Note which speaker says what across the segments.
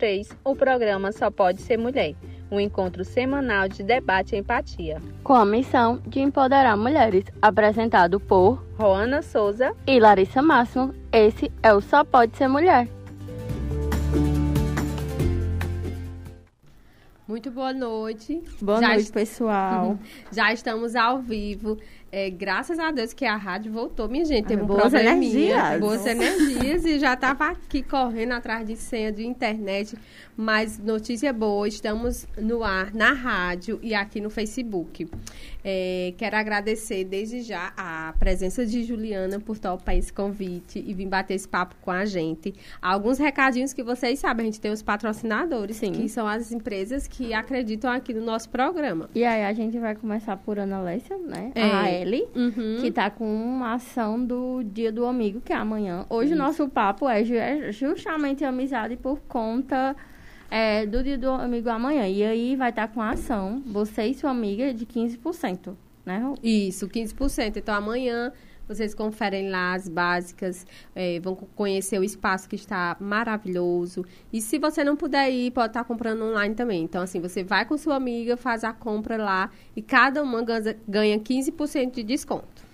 Speaker 1: 3, o programa Só Pode Ser Mulher, um encontro semanal de debate e empatia.
Speaker 2: Com a missão de empoderar mulheres, apresentado por
Speaker 1: Roana Souza
Speaker 2: e Larissa Máximo, esse é o Só Pode Ser Mulher.
Speaker 1: Muito boa noite.
Speaker 2: Boa Já noite, est... pessoal.
Speaker 1: Já estamos ao vivo é, graças a Deus que a rádio voltou, minha gente. Teve um
Speaker 2: boas energias.
Speaker 1: Boas energias. E já estava aqui correndo atrás de senha de internet. Mas notícia boa, estamos no ar, na rádio e aqui no Facebook. É, quero agradecer desde já a presença de Juliana por topar esse convite e vir bater esse papo com a gente. Alguns recadinhos que vocês sabem, a gente tem os patrocinadores, Sim. que são as empresas que acreditam aqui no nosso programa.
Speaker 2: E aí a gente vai começar por Ana Lécia, né? É. A Ellie, uhum. que está com uma ação do Dia do Amigo, que é amanhã. Hoje o nosso papo é, é justamente amizade por conta é, do dia do amigo amanhã. E aí vai estar tá com a ação, você e sua amiga, de 15%, né?
Speaker 1: Isso, 15%. Então amanhã vocês conferem lá as básicas, é, vão conhecer o espaço que está maravilhoso. E se você não puder ir, pode estar tá comprando online também. Então, assim, você vai com sua amiga, faz a compra lá e cada uma ganha 15% de desconto.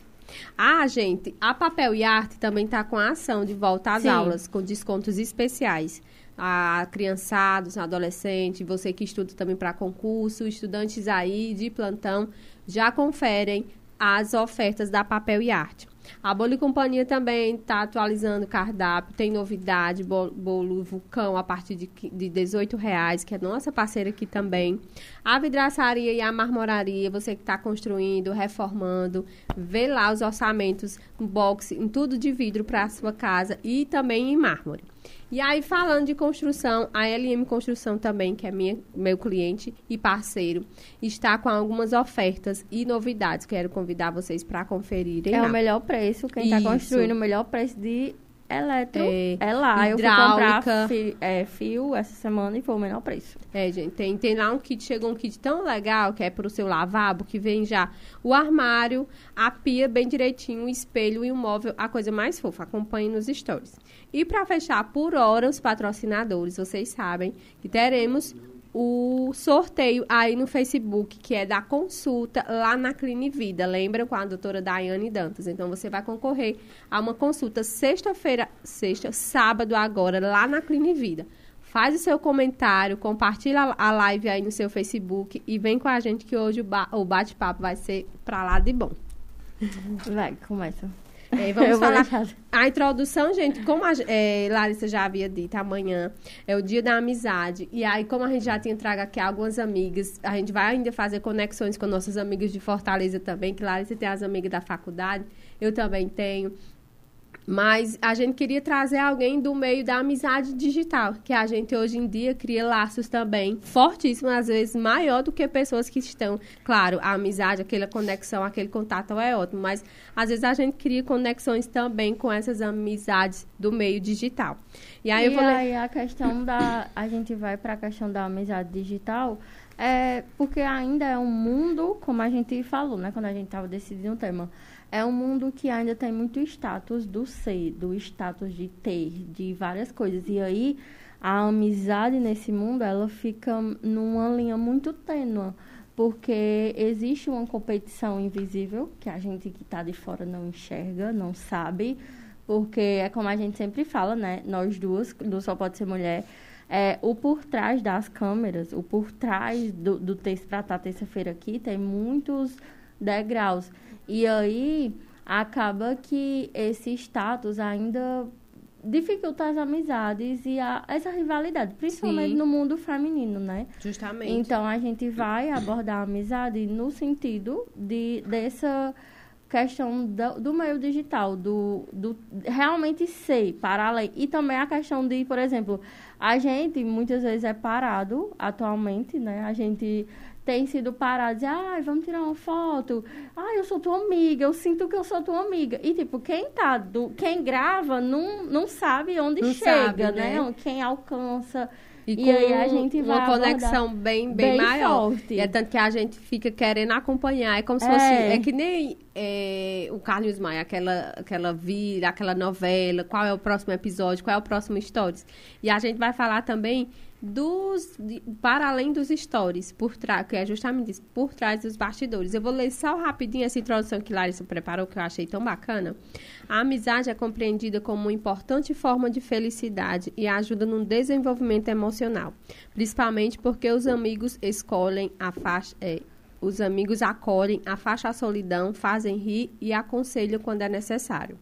Speaker 1: Ah, gente, a Papel e Arte também está com a ação de volta às Sim. aulas, com descontos especiais a criançados, adolescentes, você que estuda também para concurso, estudantes aí de plantão, já conferem as ofertas da Papel e Arte. A Bolo e Companhia também está atualizando o cardápio, tem novidade, bolo, vulcão a partir de, de 18 reais, que é nossa parceira aqui também. A vidraçaria e a marmoraria, você que está construindo, reformando, vê lá os orçamentos no box, em tudo de vidro para a sua casa e também em mármore. E aí, falando de construção, a LM Construção também, que é minha, meu cliente e parceiro, está com algumas ofertas e novidades. Quero convidar vocês para conferirem.
Speaker 2: É lá. o melhor preço, quem está construindo o melhor preço de eletro é, é lá. Eu fui comprar fio, é, fio essa semana e foi o menor preço.
Speaker 1: É, gente, tem, tem lá um kit, chegou um kit tão legal que é para o seu lavabo, que vem já o armário, a pia bem direitinho, o espelho e o móvel, a coisa mais fofa. Acompanhe nos stories. E para fechar por hora os patrocinadores, vocês sabem que teremos o sorteio aí no Facebook, que é da consulta lá na Cline Vida. Lembra com a doutora Daiane Dantas? Então você vai concorrer a uma consulta sexta-feira, sexta, sábado agora, lá na Cline Vida. Faz o seu comentário, compartilha a live aí no seu Facebook e vem com a gente que hoje o bate-papo vai ser pra lá de bom.
Speaker 2: Vai, começa.
Speaker 1: É, vamos falar. A introdução, gente, como a é, Larissa já havia dito, amanhã é o dia da amizade. E aí, como a gente já tinha trago aqui algumas amigas, a gente vai ainda fazer conexões com nossas amigas de Fortaleza também, que Larissa tem as amigas da faculdade, eu também tenho. Mas a gente queria trazer alguém do meio da amizade digital, que a gente hoje em dia cria laços também fortíssimos, às vezes maior do que pessoas que estão. Claro, a amizade, aquela conexão, aquele contato é ótimo, mas às vezes a gente cria conexões também com essas amizades do meio digital.
Speaker 2: E aí, e eu vou aí a questão da. A gente vai para a questão da amizade digital. É porque ainda é um mundo, como a gente falou, né? Quando a gente estava decidindo o tema é um mundo que ainda tem muito status do ser, do status de ter, de várias coisas. E aí a amizade nesse mundo, ela fica numa linha muito tênua, porque existe uma competição invisível que a gente que está de fora não enxerga, não sabe, porque é como a gente sempre fala, né? Nós duas, do Só Pode Ser Mulher, é, o por trás das câmeras, o por trás do, do texto para estar terça-feira aqui, tem muitos degraus. E aí acaba que esse status ainda dificulta as amizades e a, essa rivalidade, principalmente Sim. no mundo feminino, né?
Speaker 1: Justamente.
Speaker 2: Então a gente vai abordar a amizade no sentido de dessa questão do, do meio digital, do, do realmente ser para além. E também a questão de, por exemplo, a gente muitas vezes é parado atualmente, né? A gente tem sido parados, ah, vamos tirar uma foto, ah, eu sou tua amiga, eu sinto que eu sou tua amiga. E, tipo, quem tá, do, quem grava não, não sabe onde não chega, sabe, né? né? Quem alcança.
Speaker 1: E, e aí a gente vai uma conexão bem, bem, bem, maior. Forte. E é tanto que a gente fica querendo acompanhar. É como se é. fosse. É que nem é, o Carlos Maia, aquela, aquela vira, aquela novela, qual é o próximo episódio, qual é o próximo stories. E a gente vai falar também dos de- para além dos stories, por trás, que é justamente isso, por trás dos bastidores. Eu vou ler só rapidinho essa introdução que Larissa preparou, que eu achei tão bacana. A amizade é compreendida como uma importante forma de felicidade e ajuda no desenvolvimento emocional, principalmente porque os amigos escolhem a faixa. é, os amigos acolhem, afastam a solidão, fazem rir e aconselham quando é necessário.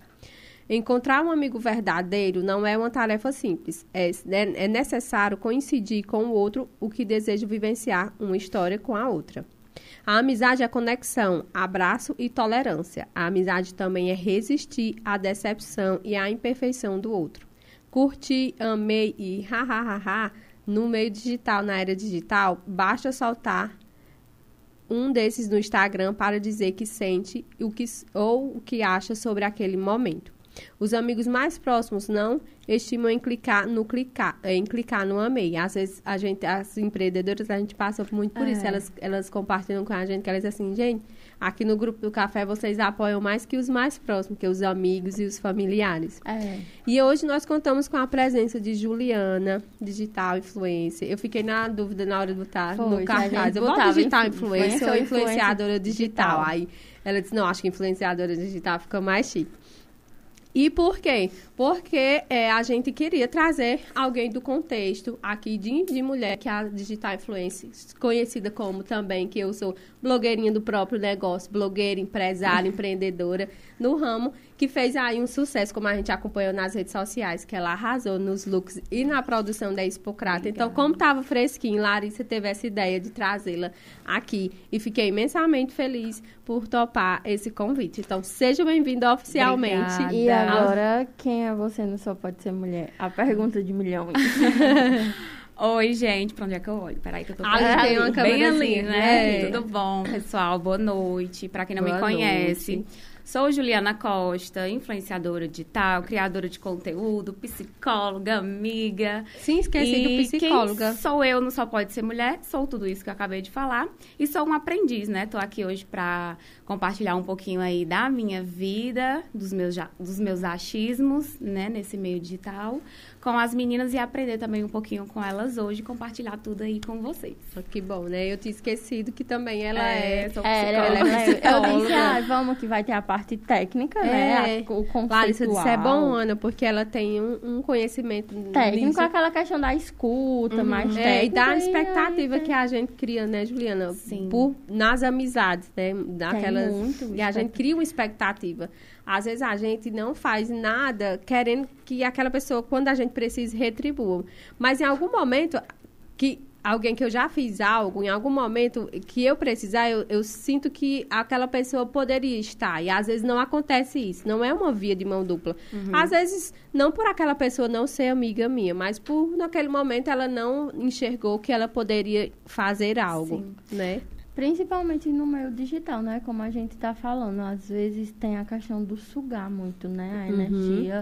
Speaker 1: Encontrar um amigo verdadeiro não é uma tarefa simples. É, é necessário coincidir com o outro o que deseja vivenciar uma história com a outra. A amizade é conexão, abraço e tolerância. A amizade também é resistir à decepção e à imperfeição do outro. Curtir, amei e ha no meio digital, na era digital, basta soltar um desses no Instagram para dizer que sente o que, ou o que acha sobre aquele momento. Os amigos mais próximos não estimam em clicar no clicar, em clicar no amei. Às vezes a gente, as empreendedoras, a gente passa muito por
Speaker 2: É.
Speaker 1: isso. Elas, elas compartilham com a gente que elas dizem assim, gente, aqui no grupo do café vocês apoiam mais que os mais próximos, que os amigos e os familiares.
Speaker 2: É.
Speaker 1: E hoje nós contamos com a presença de Juliana, digital influencer. Eu fiquei na dúvida na hora de botar
Speaker 2: Foi,
Speaker 1: no cartaz. Eu boto digital
Speaker 2: influ-
Speaker 1: influencer ou
Speaker 2: influencer ou
Speaker 1: influenciadora digital.
Speaker 2: digital.
Speaker 1: Aí ela disse, não, acho que influenciadora digital fica mais chique. E por quê? Porque é, a gente queria trazer alguém do contexto aqui de, de mulher, que é a Digital Influencer, conhecida como também, que eu sou blogueirinha do próprio negócio, blogueira, empresária, empreendedora no ramo, que fez aí um sucesso, como a gente acompanhou nas redes sociais, que ela arrasou nos looks e na produção da Expocrata. Então, como estava fresquinho, Larissa teve essa ideia de trazê-la aqui e fiquei imensamente feliz por topar esse convite. Então, seja bem-vindo oficialmente.
Speaker 3: Obrigada.
Speaker 2: E agora, quem é você não só pode ser mulher? A pergunta de milhões.
Speaker 3: Oi, gente, pra onde é que eu olho? Peraí que eu tô
Speaker 1: tem uma
Speaker 3: bem ali, né?
Speaker 1: é.
Speaker 3: Tudo bom, pessoal? Boa noite. Pra quem não
Speaker 1: Boa
Speaker 3: me conhece,
Speaker 1: noite.
Speaker 3: Sou Juliana Costa, influenciadora digital, criadora de conteúdo, psicóloga, amiga.
Speaker 1: Sim, esqueci
Speaker 3: e
Speaker 1: do psicóloga.
Speaker 3: Quem sou eu, não só pode ser mulher, sou tudo isso que eu acabei de falar. E sou um aprendiz, né? Tô aqui hoje pra compartilhar um pouquinho aí da minha vida, dos meus, dos meus achismos, né? Nesse meio digital, com as meninas e aprender também um pouquinho com elas hoje, compartilhar tudo aí com vocês.
Speaker 1: Que bom, né? Eu tinha esquecido que também ela é.
Speaker 3: sou
Speaker 2: É,
Speaker 3: psicóloga.
Speaker 1: ela é
Speaker 2: eu
Speaker 1: psicóloga.
Speaker 2: disse, ah, vamos que vai ter a parte técnica, né?
Speaker 1: É.
Speaker 2: A- O conceitual.
Speaker 1: Larissa disse, é bom, Ana, porque ela tem um, um conhecimento
Speaker 2: Técnico,
Speaker 1: nisso.
Speaker 2: aquela questão da escuta, mais técnica.
Speaker 1: É, e da expectativa
Speaker 2: tem-
Speaker 1: que a gente cria, né, Juliana?
Speaker 3: Sim.
Speaker 1: Por, nas amizades, né? Daquelas,
Speaker 2: muito
Speaker 1: e a gente cria uma expectativa. Às vezes a gente não faz nada querendo que aquela pessoa, quando a gente precisa, retribua. Mas em algum momento, que alguém que eu já fiz algo, em algum momento que eu precisar, eu, eu sinto que aquela pessoa poderia estar. E às vezes não acontece isso. Não é uma via de mão dupla. Às vezes, não por aquela pessoa não ser amiga minha, mas por naquele momento ela não enxergou que ela poderia fazer algo, né?
Speaker 2: Principalmente no meio digital, né? Como a gente tá falando, às vezes tem a questão do sugar muito, né? A
Speaker 1: Uhum.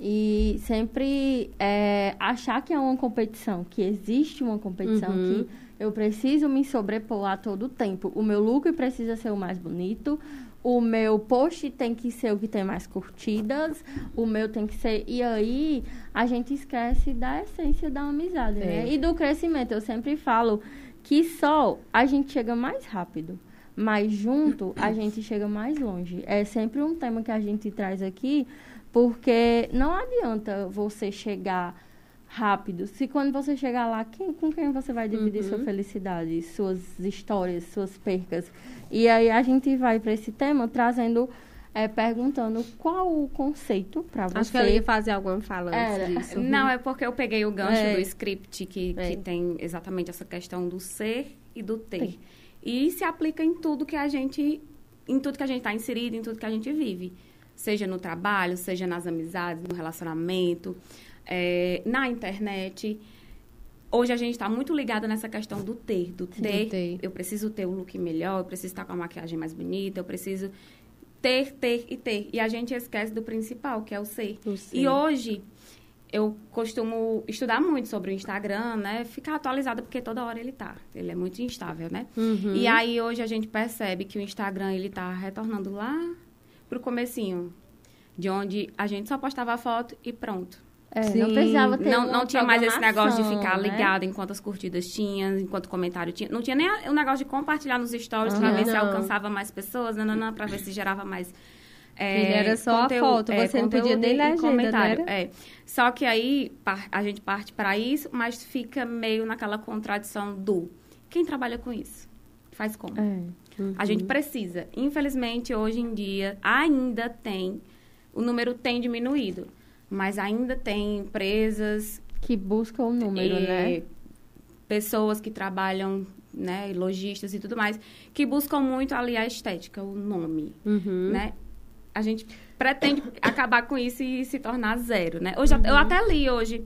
Speaker 2: E sempre é, achar que é uma competição, que existe uma competição,
Speaker 1: Uhum.
Speaker 2: que eu preciso me sobrepor a todo tempo. O meu look precisa ser o mais bonito, o meu post tem que ser o que tem mais curtidas, o meu tem que ser. E aí a gente esquece da essência da amizade, né?
Speaker 1: É.
Speaker 2: E do crescimento. Eu sempre falo que só a gente chega mais rápido. Mas junto a gente chega mais longe. É sempre um tema que a gente traz aqui, porque não adianta você chegar rápido. Se quando você chegar lá, quem, com quem você vai dividir sua felicidade, suas histórias, suas percas? E aí a gente vai para esse tema trazendo, é, perguntando qual o conceito para você.
Speaker 1: Acho que ela ia fazer alguma fala
Speaker 2: Era.
Speaker 1: disso.
Speaker 3: Não, é porque eu peguei o gancho
Speaker 1: É.
Speaker 3: do script que,
Speaker 1: É.
Speaker 3: que tem exatamente essa questão do ser e do ter.
Speaker 2: Ter.
Speaker 3: E se aplica em tudo que a gente, em tudo que a gente está inserido, em tudo que a gente vive. Seja no trabalho, seja nas amizades, no relacionamento, é, na internet. Hoje a gente está muito ligada nessa questão do ter, do ter.
Speaker 1: ter.
Speaker 3: Eu preciso ter o look melhor, eu preciso estar com a maquiagem mais bonita, eu preciso ter, ter e ter. E a gente esquece do principal, que é o ser.
Speaker 1: O ser.
Speaker 3: E hoje eu costumo estudar muito sobre o Instagram, né? Ficar atualizada porque toda hora ele tá. Ele é muito instável, né?
Speaker 1: Uhum.
Speaker 3: E aí hoje a gente percebe que o Instagram ele tá retornando lá pro comecinho, de onde a gente só postava a foto e pronto.
Speaker 2: É,
Speaker 1: Sim.
Speaker 2: não precisava ter
Speaker 3: Não, não tinha mais esse negócio de ficar
Speaker 2: né?
Speaker 3: ligado em quantas curtidas tinha, em quanto comentário tinha. Não tinha nem o negócio de compartilhar nos stories pra
Speaker 2: Aham.
Speaker 3: ver se
Speaker 1: Não.
Speaker 3: alcançava mais pessoas, nananã, pra ver se gerava mais. é,
Speaker 1: Ele era só a foto, você não podia
Speaker 3: conteúdo
Speaker 1: nem
Speaker 3: e
Speaker 1: legenda,
Speaker 3: comentário.
Speaker 1: não
Speaker 3: É. Só que aí a gente parte para isso, mas fica meio naquela contradição do quem trabalha com isso faz como?
Speaker 2: É.
Speaker 3: A gente precisa. Infelizmente, hoje em dia, ainda tem, o número tem diminuído, mas ainda tem empresas,
Speaker 2: Que busca o número,
Speaker 3: eh,
Speaker 2: né?
Speaker 3: pessoas que trabalham, né, lojistas e tudo mais, que buscam muito ali a estética, o nome,
Speaker 1: Uhum.
Speaker 3: né? A gente pretende acabar com isso e se tornar zero, né? Hoje, eu até li hoje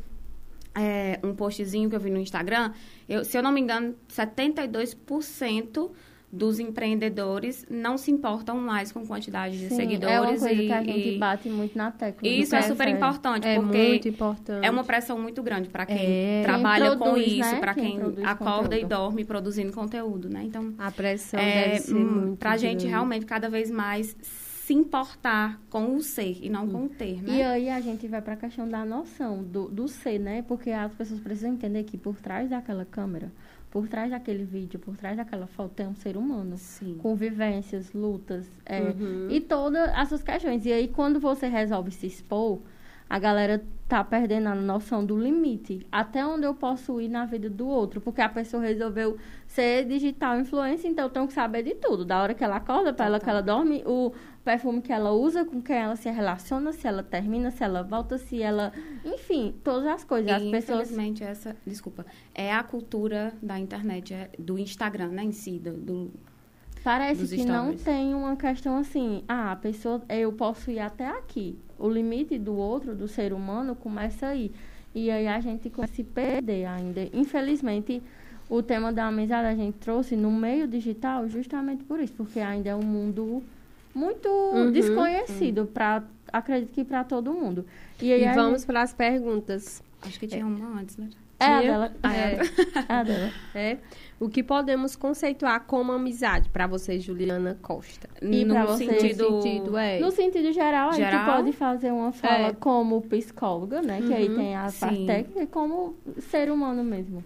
Speaker 3: é, um postzinho que eu vi no Instagram. Eu, se eu não me engano, 72% dos empreendedores não se importam mais com quantidade de
Speaker 2: Sim,
Speaker 3: seguidores.
Speaker 2: é uma coisa
Speaker 3: e,
Speaker 2: que a gente
Speaker 3: e-
Speaker 2: bate muito na tecla.
Speaker 3: e isso é
Speaker 2: que
Speaker 3: super importante,
Speaker 1: É
Speaker 3: porque
Speaker 1: muito importante.
Speaker 3: é uma pressão muito grande para quem
Speaker 1: É.
Speaker 3: trabalha
Speaker 2: Quem
Speaker 3: com
Speaker 2: produz,
Speaker 3: isso,
Speaker 2: né?
Speaker 3: para
Speaker 2: Quem
Speaker 3: quem, acorda e
Speaker 2: conteúdo.
Speaker 3: dorme produzindo conteúdo, né? Então,
Speaker 1: A pressão
Speaker 3: é,
Speaker 1: muito
Speaker 3: pra gente realmente cada vez mais se importar com o ser e não com o ter,
Speaker 2: E
Speaker 3: né?
Speaker 2: aí a gente vai pra questão da noção do, do ser, né? Porque as pessoas precisam entender que por trás daquela câmera, por trás daquele vídeo, por trás daquela foto tem um ser humano.
Speaker 3: Sim.
Speaker 2: Com vivências, lutas é,
Speaker 1: Uhum.
Speaker 2: e todas as suas questões. E aí, quando você resolve se expor, a galera tá perdendo a noção do limite. Até onde eu posso ir na vida do outro. Porque a pessoa resolveu ser digital influencer, então eu tenho que saber de tudo. Da hora que ela acorda, para ela que ela dorme, o perfume que ela usa, com quem ela se relaciona, se ela termina, se ela volta, se ela... Enfim, todas as coisas. As
Speaker 3: E,
Speaker 2: pessoas...
Speaker 3: infelizmente, essa, desculpa, é a cultura da internet, é do Instagram, né, em si, do, do-
Speaker 2: Parece que não tem uma questão assim, ah, a pessoa, eu posso ir até aqui. O limite do outro, do ser humano, começa aí. E aí a gente começa a se perder ainda. Infelizmente, o tema da amizade a gente trouxe no meio digital justamente por isso, porque ainda é um mundo muito
Speaker 1: Uhum.
Speaker 2: desconhecido para acredito que para todo mundo. E aí
Speaker 1: E
Speaker 2: a
Speaker 1: vamos para as perguntas.
Speaker 3: Acho que tinha uma antes, né?
Speaker 2: gente- é a dela,
Speaker 1: É.
Speaker 2: é a dela.
Speaker 1: É. O que podemos conceituar como amizade para você, Juliana Costa?
Speaker 2: E
Speaker 3: no
Speaker 2: você,
Speaker 3: sentido...
Speaker 1: No sentido, é.
Speaker 2: No sentido geral, aí tu
Speaker 3: Geral?
Speaker 2: pode fazer uma fala
Speaker 1: É.
Speaker 2: como psicóloga, né? Que aí
Speaker 1: Uhum,
Speaker 2: tem a parte
Speaker 3: sim.
Speaker 2: técnica, e como ser humano mesmo.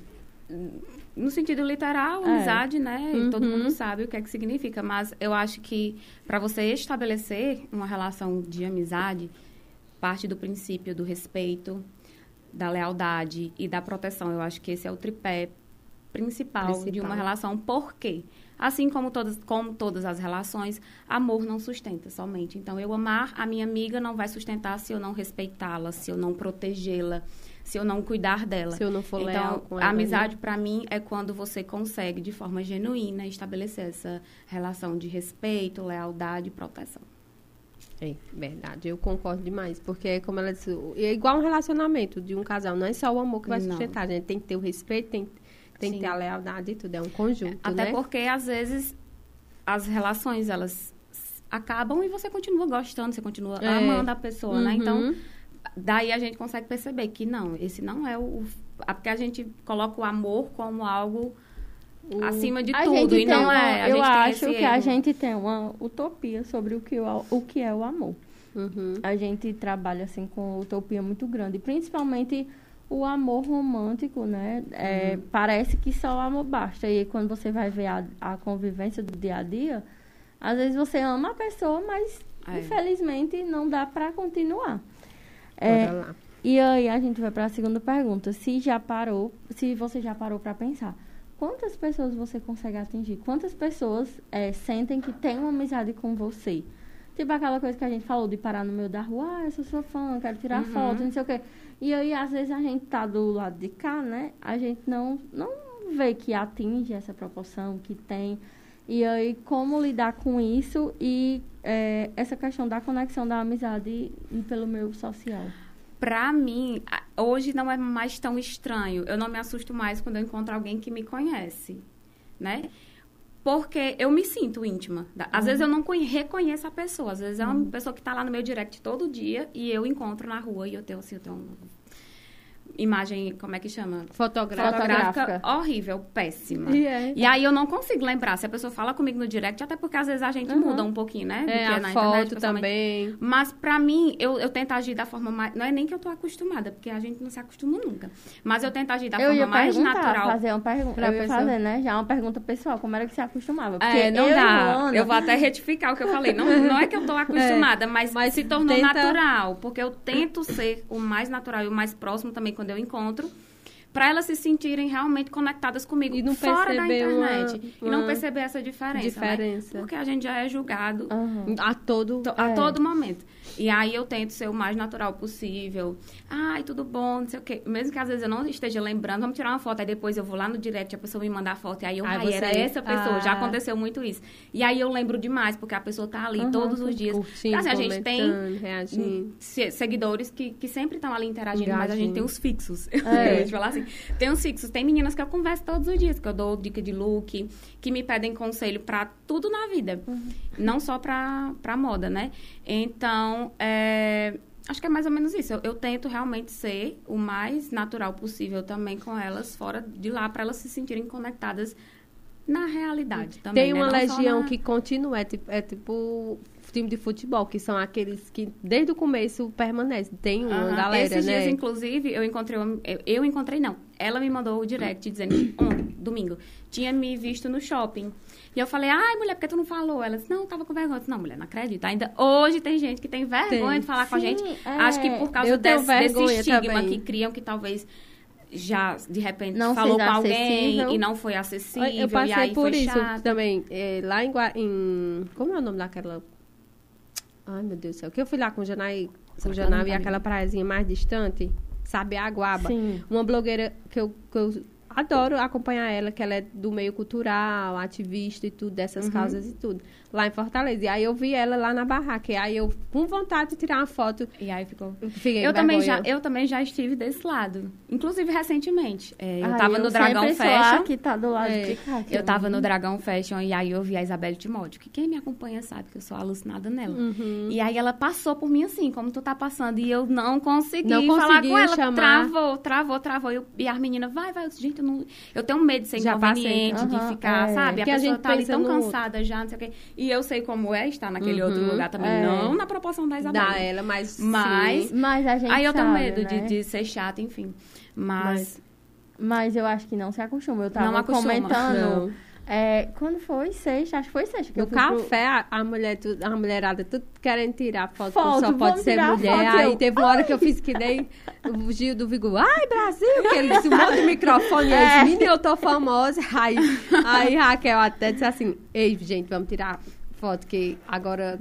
Speaker 3: No sentido literal,
Speaker 2: É.
Speaker 3: amizade, né? E Todo
Speaker 1: Uhum.
Speaker 3: mundo sabe o que é que significa. Mas eu acho que para você estabelecer uma relação de amizade, parte do princípio do respeito, da lealdade e da proteção. Eu acho que esse é o tripé principal, de
Speaker 1: Principal.
Speaker 3: uma relação. Por quê? Assim como todas, como todas as relações, amor não sustenta somente. Então, eu amar a minha amiga não vai sustentar se eu não respeitá-la, se eu não protegê-la, se eu não cuidar dela.
Speaker 1: Se eu não for leal
Speaker 3: Então,
Speaker 1: com
Speaker 3: a
Speaker 1: ela. né?
Speaker 3: amizade para mim é quando você consegue de forma genuína estabelecer essa relação de respeito, lealdade e proteção.
Speaker 1: É, verdade. Eu concordo demais. Porque, como ela disse, é igual um relacionamento de um casal. Não é só o amor que vai
Speaker 3: Não.
Speaker 1: sustentar. A gente tem que ter o respeito, tem, tem que ter a lealdade e tudo. É um conjunto,
Speaker 3: Até
Speaker 1: né?
Speaker 3: porque às vezes as relações elas acabam e você continua gostando, você continua
Speaker 1: É.
Speaker 3: amando a pessoa, né? Então,
Speaker 1: Uhum.
Speaker 3: Daí a gente consegue perceber que não, esse não é o a- porque a gente coloca o amor como algo
Speaker 1: O-
Speaker 3: acima de
Speaker 2: a
Speaker 3: tudo e não
Speaker 2: uma-
Speaker 3: é. A
Speaker 2: eu acho que a
Speaker 3: erro.
Speaker 2: gente tem uma utopia sobre o que, o, o que é o amor.
Speaker 1: Uhum.
Speaker 2: A gente trabalha assim com utopia muito grande, principalmente o amor romântico, né? É,
Speaker 3: Uhum.
Speaker 2: Parece que só o amor basta. E quando você vai ver a, a convivência do dia a dia, às vezes você ama a pessoa, mas
Speaker 3: É.
Speaker 2: infelizmente não dá para continuar. É,
Speaker 1: lá.
Speaker 2: e aí a gente vai para a segunda pergunta. Se já parou, se você já parou para pensar, quantas pessoas você consegue atingir? Quantas pessoas é, sentem que tem uma amizade com você? Tipo aquela coisa que a gente falou de parar no meio da rua, ah, eu sou sua fã, quero tirar
Speaker 3: Uhum.
Speaker 2: foto, não sei o quê. E aí, às vezes, a gente tá do lado de cá, né? A gente não, não vê que atinge essa proporção, que tem. E aí, como lidar com isso e é, essa questão da conexão da amizade pelo meio social?
Speaker 3: Pra mim, hoje não é mais tão estranho. Eu não me assusto mais quando eu encontro alguém que me conhece, né? Porque eu me sinto íntima. Às vezes eu não conhe- reconheço a pessoa. Às vezes é uma pessoa que tá lá no meu direct todo dia e eu encontro na rua e eu tenho assim, eu tenho um- imagem, como é que chama?
Speaker 1: Fotográfica.
Speaker 3: Fotográfica horrível, péssima.
Speaker 1: E é.
Speaker 3: E aí eu não consigo lembrar se a pessoa fala comigo no direct, até porque às vezes a gente
Speaker 2: Uhum.
Speaker 3: muda um pouquinho, né?
Speaker 1: É,
Speaker 3: que
Speaker 1: a
Speaker 3: na
Speaker 1: foto
Speaker 3: internet,
Speaker 1: também.
Speaker 3: Mas pra mim, eu, eu tento agir da forma mais. Não é nem que eu tô acostumada, porque a gente não se acostuma nunca. Mas eu tento agir da
Speaker 2: eu
Speaker 3: forma mais natural.
Speaker 2: fazer uma pergunta.
Speaker 1: Pra
Speaker 2: Eu ia
Speaker 1: pessoa.
Speaker 2: fazer, né? Já uma pergunta pessoal. Como era que você acostumava? Porque
Speaker 3: É, não
Speaker 2: eu
Speaker 3: dá. Eu vou até retificar o que eu falei. Não, não é que eu tô acostumada, mas,
Speaker 1: mas
Speaker 3: se tornou
Speaker 1: tenta-
Speaker 3: natural. Porque eu tento ser o mais natural e o mais próximo também quando eu encontro. Pra elas se sentirem realmente conectadas comigo
Speaker 1: E não
Speaker 3: fora da
Speaker 1: perceber uma-
Speaker 3: internet. E não
Speaker 1: uma
Speaker 3: perceber essa diferença. né?
Speaker 1: diferença.
Speaker 3: Porque a gente já é julgado
Speaker 2: Aham.
Speaker 1: A todo.
Speaker 3: to- a
Speaker 2: É.
Speaker 3: todo momento. E aí eu tento ser o mais natural possível. Ai, tudo bom, não sei o quê. Mesmo que às vezes eu não esteja lembrando, vamos tirar uma foto. Aí depois eu vou lá no direct, a pessoa me manda a foto. E aí eu, ai,
Speaker 1: você-
Speaker 3: era essa pessoa. Já
Speaker 1: Ah.
Speaker 3: aconteceu muito isso. E aí eu lembro demais, porque a pessoa tá ali
Speaker 2: Uhum,
Speaker 3: todos os dias.
Speaker 1: Curtindo,
Speaker 3: Assim, a gente tem
Speaker 1: reagindo.
Speaker 3: se- seguidores que, que sempre estão ali interagindo, mas a gente tem os fixos.
Speaker 2: É.
Speaker 3: Eu ia falar assim. Tem os fixos. Tem meninas que eu converso todos os dias, que eu dou dica de look, que me pedem conselho pra tudo na vida. Não só pra, pra moda, né? Então, é, acho que é mais ou menos isso. Eu, eu tento realmente ser o mais natural possível também com elas, fora de lá, pra elas se sentirem conectadas na realidade também.
Speaker 1: Tem
Speaker 3: né?
Speaker 1: uma
Speaker 3: só
Speaker 1: legião
Speaker 3: na-
Speaker 1: que continua, é tipo, é tipo time de futebol, que são aqueles que desde o começo permanecem. Tem uma
Speaker 3: Aham.
Speaker 1: galera,
Speaker 3: Esses
Speaker 1: né?
Speaker 3: dias, inclusive, eu encontrei uma, eu, eu encontrei, não. Ela me mandou o direct dizendo que ontem, domingo, tinha me visto no shopping. E eu falei, ai, mulher, por que tu não falou? Ela disse, não, eu tava com vergonha. Eu disse, não, mulher, não acredito. Ainda hoje tem gente que tem vergonha
Speaker 1: Tem.
Speaker 3: de falar com a
Speaker 2: Sim,
Speaker 3: gente.
Speaker 2: é.
Speaker 3: Acho que por causa desse, desse estigma
Speaker 1: também.
Speaker 3: que criam, que talvez já, de repente,
Speaker 2: Não
Speaker 3: falou com alguém
Speaker 2: acessível.
Speaker 3: e não foi acessível.
Speaker 1: Eu passei por isso
Speaker 3: chato.
Speaker 1: também. é, lá em, em. Como é o nome daquela. Ai, meu Deus do céu. Que eu fui lá com o Janai, com o Janai e aquela praiazinha mais distante, sabe? Aguaba.
Speaker 2: Sim.
Speaker 1: Uma blogueira que eu, que eu adoro acompanhar ela, que ela é do meio cultural, ativista e tudo, dessas
Speaker 3: Uhum.
Speaker 1: causas e tudo. Lá em Fortaleza. E aí eu vi ela lá na barraca. E aí eu, com vontade de tirar uma foto,
Speaker 3: E aí ficou...
Speaker 1: eu fiquei
Speaker 3: Eu também, já, eu também já estive desse lado. Inclusive, recentemente. É, eu
Speaker 2: Ai,
Speaker 3: tava no Dragão
Speaker 2: a
Speaker 3: Fashion.
Speaker 2: que tá do lado
Speaker 1: É.
Speaker 2: de cá.
Speaker 3: Eu tava no Dragão Fashion e aí eu vi a Isabelle Timóteo, que quem me acompanha sabe que eu sou alucinada nela.
Speaker 1: Uhum.
Speaker 3: E aí ela passou por mim assim, como tu tá passando, e eu não consegui
Speaker 1: Não
Speaker 3: falar com ela.
Speaker 1: chamar.
Speaker 3: Travou, travou, travou. Eu- e as meninas, vai, vai. Eu disse, Gente, eu, não, eu tenho medo de ser
Speaker 1: Já passei.
Speaker 3: inconveniente, de ficar,
Speaker 2: é.
Speaker 3: sabe? A
Speaker 1: Que a
Speaker 3: pessoa
Speaker 1: gente
Speaker 3: tá ali tão cansada já, não sei o quê. E eu sei como é estar naquele
Speaker 1: Uhum.
Speaker 3: outro lugar também.
Speaker 2: É.
Speaker 3: Não na proporção da Isabelle.
Speaker 1: Dá ela, mas.
Speaker 3: Mas-
Speaker 1: sim.
Speaker 2: Mas a gente
Speaker 3: Aí eu tenho
Speaker 2: sabe,
Speaker 3: medo de,
Speaker 2: né?
Speaker 3: de ser chata, enfim. Mas,
Speaker 2: Mas eu acho que não se acostuma. Eu tava
Speaker 3: Não acostuma.
Speaker 2: comentando.
Speaker 1: Não.
Speaker 2: É, quando foi sexta, acho que foi sexta. Que
Speaker 1: No
Speaker 2: eu fui pro-
Speaker 1: café, a, mulher, tu- a mulherada, tudo querendo tirar foto,
Speaker 2: Foto,
Speaker 1: só pode ser mulher.
Speaker 2: foto,
Speaker 1: Aí
Speaker 2: eu,
Speaker 1: teve uma hora que eu fiz que nem o Gil do Vigor, ai, Brasil, que ele disse, um monte de microfone, eu
Speaker 2: É.
Speaker 1: disse, menina, eu tô famosa. Aí, aí Raquel até disse assim, ei, gente, vamos tirar foto, que agora...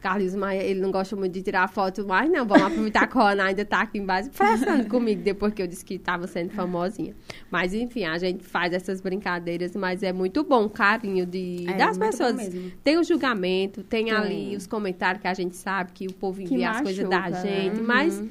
Speaker 1: Carlos Maia, ele não gosta muito de tirar foto, mas não, vamos aproveitar que a Ana ainda tá aqui embaixo conversando comigo depois que eu disse que estava sendo famosinha. Mas enfim, a gente faz essas brincadeiras, mas é muito bom o carinho de,
Speaker 3: É,
Speaker 1: das
Speaker 3: bom
Speaker 1: pessoas. Tem o julgamento, tem,
Speaker 2: Tem.
Speaker 1: ali os comentários que a gente sabe que o povo
Speaker 2: Que
Speaker 1: envia as coisas da
Speaker 2: machuca, né?
Speaker 1: gente, mas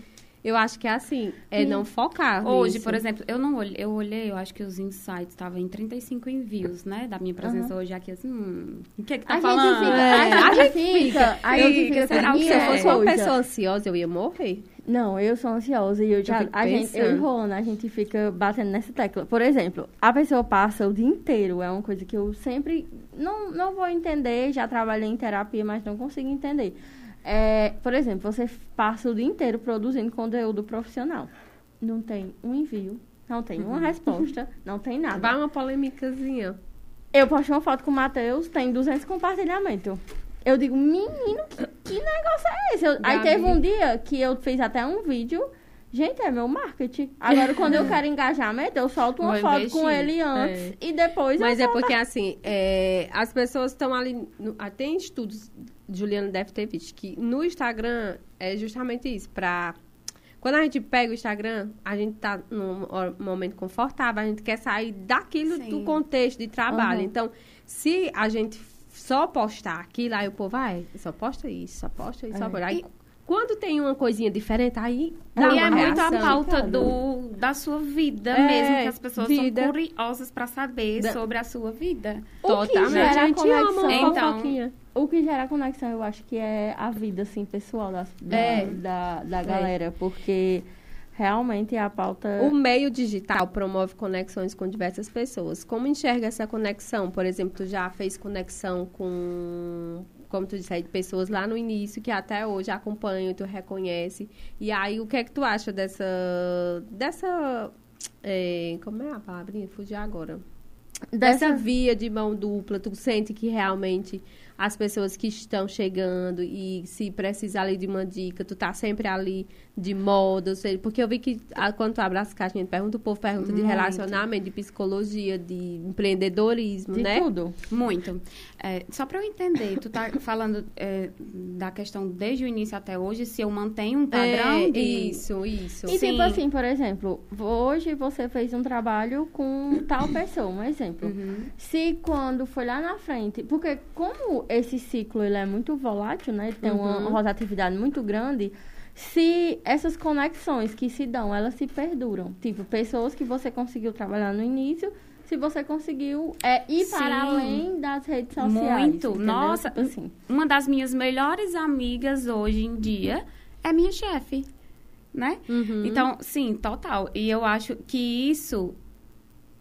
Speaker 1: eu acho que é assim, é não focar
Speaker 3: Hoje,
Speaker 1: nisso.
Speaker 3: por exemplo, eu não olhei, eu olhei, eu acho que os insights estavam em 35 envios, né? Da minha presença hoje aqui, assim, hum, o que que tá
Speaker 2: A gente
Speaker 3: falando?
Speaker 2: fica,
Speaker 1: É,
Speaker 2: a gente
Speaker 1: gente
Speaker 2: fica, a
Speaker 3: fica.
Speaker 2: gente fica
Speaker 3: Será que
Speaker 1: Se eu
Speaker 2: essa
Speaker 1: fosse uma pessoa ansiosa, eu ia morrer.
Speaker 2: Não, eu sou ansiosa e eu já. a gente, eu e. Rona, a gente fica batendo nessa tecla. Por exemplo, a pessoa passa o dia inteiro, é uma coisa que eu sempre. Não, não vou entender, já trabalhei em terapia, mas não consigo entender. É, por exemplo, você passa o dia inteiro produzindo conteúdo profissional. Não tem um envio, não tem uma resposta, não tem nada.
Speaker 1: Vai uma polêmicazinha.
Speaker 2: Eu postei uma foto com o Matheus, tem 200 compartilhamentos. Eu digo, menino, que, que negócio é esse? Eu- aí teve um dia que eu fiz até um vídeo. Gente, é meu marketing. Agora, quando eu quero engajamento, eu solto uma
Speaker 3: Vou
Speaker 2: foto
Speaker 3: investir.
Speaker 2: com ele antes e depois
Speaker 1: Mas é
Speaker 2: solto
Speaker 1: porque, assim, é, as pessoas estão ali. No, tem estudos, Juliana deve ter visto, que no Instagram é justamente isso. Pra, quando a gente pega o Instagram, a gente tá num momento confortável, a gente quer sair daquilo
Speaker 3: Sim.
Speaker 1: do contexto de trabalho.
Speaker 2: Uhum.
Speaker 1: Então, se a gente só postar aquilo, aí o povo vai, só posta isso, só posta isso, só
Speaker 2: É.
Speaker 1: posta. Aí,
Speaker 3: E-
Speaker 1: quando tem uma coisinha diferente, aí dá
Speaker 3: e
Speaker 1: uma
Speaker 3: é muito a pauta do, da sua vida
Speaker 1: É,
Speaker 3: mesmo, que as pessoas
Speaker 1: vida.
Speaker 3: são curiosas pra saber
Speaker 1: Da-
Speaker 3: sobre a sua vida.
Speaker 2: O que
Speaker 1: Totalmente.
Speaker 2: gera
Speaker 1: A gente ama uma
Speaker 3: Então,
Speaker 1: fofoquinha.
Speaker 2: O que gera conexão, eu acho que é a vida, assim, pessoal da,
Speaker 1: É.
Speaker 2: da, da galera. Porque, realmente a pauta.
Speaker 1: O meio digital promove conexões com diversas pessoas. Como enxerga essa conexão? Por exemplo, tu já fez conexão com, como tu disse, aí, pessoas lá no início que até hoje acompanham, tu reconhece. E aí, o que é que tu acha dessa. dessa. é, como é a palavrinha? Fugi agora. Dessa via de mão dupla, tu sente que realmente as pessoas que estão chegando e se precisar ali de uma dica, tu tá sempre ali de moda, porque eu vi que ah, quando tu abre as caixas, a gente pergunta, o povo pergunta de
Speaker 3: Muito.
Speaker 1: relacionamento, de psicologia, de empreendedorismo,
Speaker 2: de
Speaker 1: né?
Speaker 2: tudo.
Speaker 3: Muito. É, só para eu entender, tu tá falando é, da questão desde o início até hoje, se eu mantenho um padrão
Speaker 1: É,
Speaker 3: de...
Speaker 1: Isso, isso.
Speaker 2: E
Speaker 3: Sim.
Speaker 2: tipo assim, por exemplo, hoje você fez um trabalho com tal pessoa, um exemplo.
Speaker 3: Uhum.
Speaker 2: Se quando foi lá na frente, porque como esse ciclo ele é muito volátil, né? Tem uma
Speaker 1: Uhum.
Speaker 2: rotatividade muito grande. Se essas conexões que se dão, elas se perduram. Tipo, pessoas que você conseguiu trabalhar no início, se você conseguiu é, ir
Speaker 3: Sim.
Speaker 2: para além das redes sociais.
Speaker 3: Muito.
Speaker 2: entendeu?
Speaker 3: Nossa,
Speaker 2: Tipo assim.
Speaker 3: Uma das minhas melhores amigas hoje em dia é minha chefe, né?
Speaker 1: Uhum.
Speaker 3: Então, sim, total. E eu acho que isso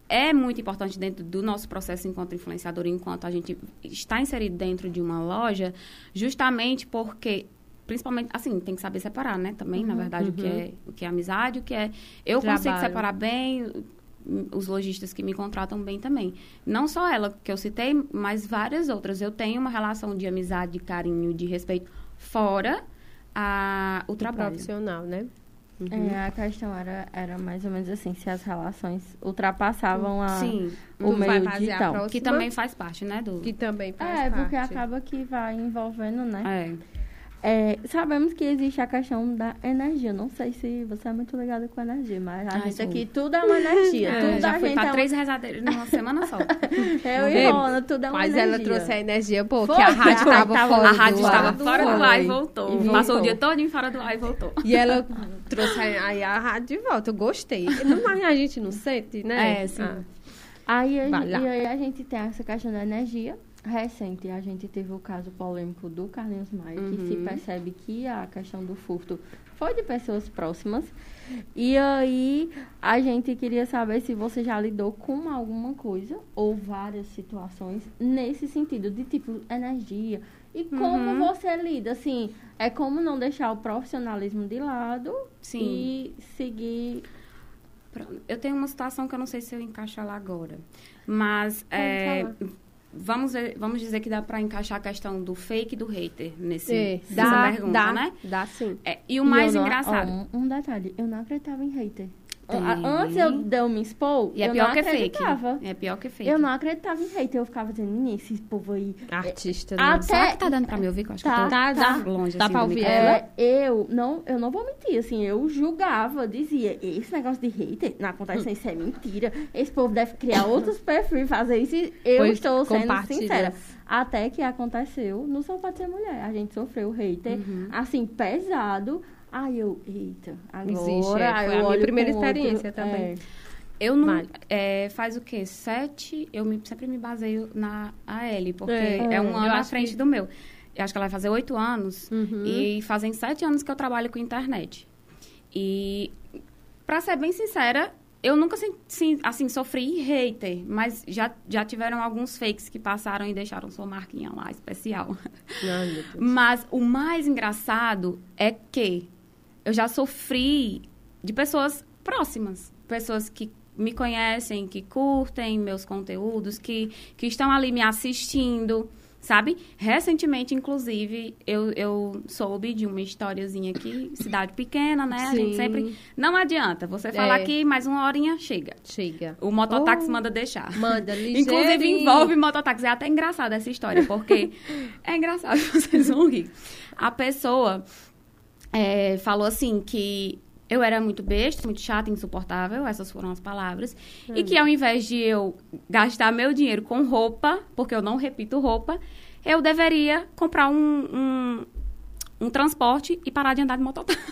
Speaker 3: é muito importante dentro do nosso processo enquanto influenciador, enquanto a gente está inserido dentro de uma loja, justamente porque principalmente assim tem que saber separar né também na verdade o que é o que é amizade o que é eu consigo
Speaker 1: Trabalho.
Speaker 3: separar bem os lojistas que me contratam bem também não só ela que eu citei mas várias outras eu tenho uma relação de amizade de carinho de respeito fora a, o trabalho
Speaker 1: Profissional, né?
Speaker 2: É, a questão era, era mais ou menos assim, se as relações ultrapassavam a,
Speaker 3: sim
Speaker 2: o meio
Speaker 1: fazer a
Speaker 2: digital.
Speaker 1: próxima?
Speaker 3: que também faz parte né do
Speaker 1: Que também faz
Speaker 2: É, porque
Speaker 1: parte.
Speaker 2: acaba que vai envolvendo, né?
Speaker 3: é
Speaker 2: É, sabemos que existe a questão da energia. Não sei se você é muito ligada com energia, mas a
Speaker 3: Ai,
Speaker 2: gente
Speaker 3: sou.
Speaker 2: aqui tudo é uma energia.
Speaker 3: É,
Speaker 2: tudo
Speaker 3: já
Speaker 2: a
Speaker 3: fui
Speaker 2: gente
Speaker 3: pra
Speaker 2: é
Speaker 3: três rezadeiros numa semana só.
Speaker 2: Eu
Speaker 1: Ei,
Speaker 2: e Rona, tudo é uma
Speaker 1: Mas
Speaker 2: energia.
Speaker 1: ela trouxe a energia
Speaker 2: Foi,
Speaker 1: que a
Speaker 2: a
Speaker 1: rádio estava
Speaker 2: tava-
Speaker 1: fora
Speaker 3: A
Speaker 1: do
Speaker 3: rádio
Speaker 1: ar.
Speaker 3: estava fora do ar e voltou.
Speaker 2: E
Speaker 3: Passou o dia todo fora do ar e voltou.
Speaker 1: E ela trouxe a- aí a rádio de volta. Eu gostei. Não, mas a gente não sente, né?
Speaker 3: É, sim.
Speaker 1: Ah.
Speaker 2: Aí, a gente, e aí a gente tem essa questão da energia. Recente, a gente teve o caso polêmico do Carlinhos Maia, que se
Speaker 1: Uhum.
Speaker 2: percebe que a questão do furto foi de pessoas próximas. E aí, a gente queria saber se você já lidou com alguma coisa ou várias situações nesse sentido, de tipo energia. E como
Speaker 3: Uhum.
Speaker 2: você lida, assim, é como não deixar o profissionalismo de lado
Speaker 3: Sim.
Speaker 2: e seguir.
Speaker 3: Eu tenho uma situação que eu não sei se eu encaixo ela agora. Mas é. Vamos, ver- vamos dizer que dá pra encaixar a questão do fake e do hater nesse,
Speaker 1: É,
Speaker 3: nessa
Speaker 1: dá,
Speaker 3: pergunta,
Speaker 1: dá,
Speaker 3: né?
Speaker 1: dá sim.
Speaker 3: É, e o
Speaker 2: E
Speaker 3: mais
Speaker 2: não-
Speaker 3: engraçado.
Speaker 2: ó, um, um detalhe, eu não acreditava em hater.
Speaker 3: Tem.
Speaker 2: Antes eu de eu me expor,
Speaker 3: E é
Speaker 2: eu
Speaker 3: pior
Speaker 2: não
Speaker 3: que é fake.
Speaker 2: acreditava.
Speaker 3: É pior que fake.
Speaker 2: Eu não acreditava em hater. Eu ficava dizendo, "Menina, esse povo aí.
Speaker 1: Artista,
Speaker 2: Ah,
Speaker 1: né?
Speaker 3: Será
Speaker 2: até-
Speaker 3: que tá dando pra me ouvir? Eu acho
Speaker 2: Tá,
Speaker 3: que eu tô
Speaker 1: tá,
Speaker 3: tá longe
Speaker 1: Dá
Speaker 3: assim
Speaker 1: pra ouvir ela?
Speaker 2: É, eu não, eu não vou mentir, assim, eu julgava, dizia, esse negócio de hater, não acontece isso, é mentira. Esse povo deve criar outros perfis, fazer isso. e Eu
Speaker 1: Pois
Speaker 2: estou sendo sincera. Até que aconteceu no Só Pode Ser Mulher. A gente sofreu hater,
Speaker 3: Uhum.
Speaker 2: assim, pesado. Aí eu, eita, agora
Speaker 1: Existe, é, foi
Speaker 2: eu
Speaker 1: a minha primeira
Speaker 2: com outro-
Speaker 1: experiência também.
Speaker 2: é.
Speaker 3: Eu não.
Speaker 1: Vale.
Speaker 3: é, faz o quê? Sete. Eu me- sempre me baseio na AL, porque
Speaker 1: É,
Speaker 3: é, um
Speaker 2: eu
Speaker 3: ano à frente
Speaker 1: que-
Speaker 3: do meu. Eu acho que ela vai fazer oito anos.
Speaker 1: Uhum.
Speaker 3: E fazem sete anos que eu trabalho com internet. E, pra ser bem sincera, eu nunca assim, sofri hater, mas já, já tiveram alguns fakes que passaram e deixaram sua marquinha lá especial.
Speaker 1: Ai, Deus.
Speaker 3: Mas o mais engraçado é que eu já sofri de pessoas próximas, pessoas que me conhecem, que curtem meus conteúdos, que, que estão ali me assistindo, sabe? Recentemente, inclusive, eu, eu soube de uma historiazinha aqui, cidade pequena, né? A gente
Speaker 1: Sim.
Speaker 3: sempre. Não adianta, você falar
Speaker 1: É.
Speaker 3: aqui, mais uma horinha chega.
Speaker 1: Chega.
Speaker 3: O mototáxi
Speaker 1: Oh.
Speaker 3: manda deixar.
Speaker 1: Manda,
Speaker 3: Inclusive
Speaker 1: ligeirinho.
Speaker 3: envolve mototáxi. É até engraçado essa história, porque é engraçado, vocês vão rir. A pessoa é, falou assim que eu era muito besta, muito chata, insuportável, essas foram as palavras. E que ao invés de eu gastar meu dinheiro com roupa, porque eu não repito roupa, eu deveria comprar um, um, um transporte e parar de andar de mototáxi.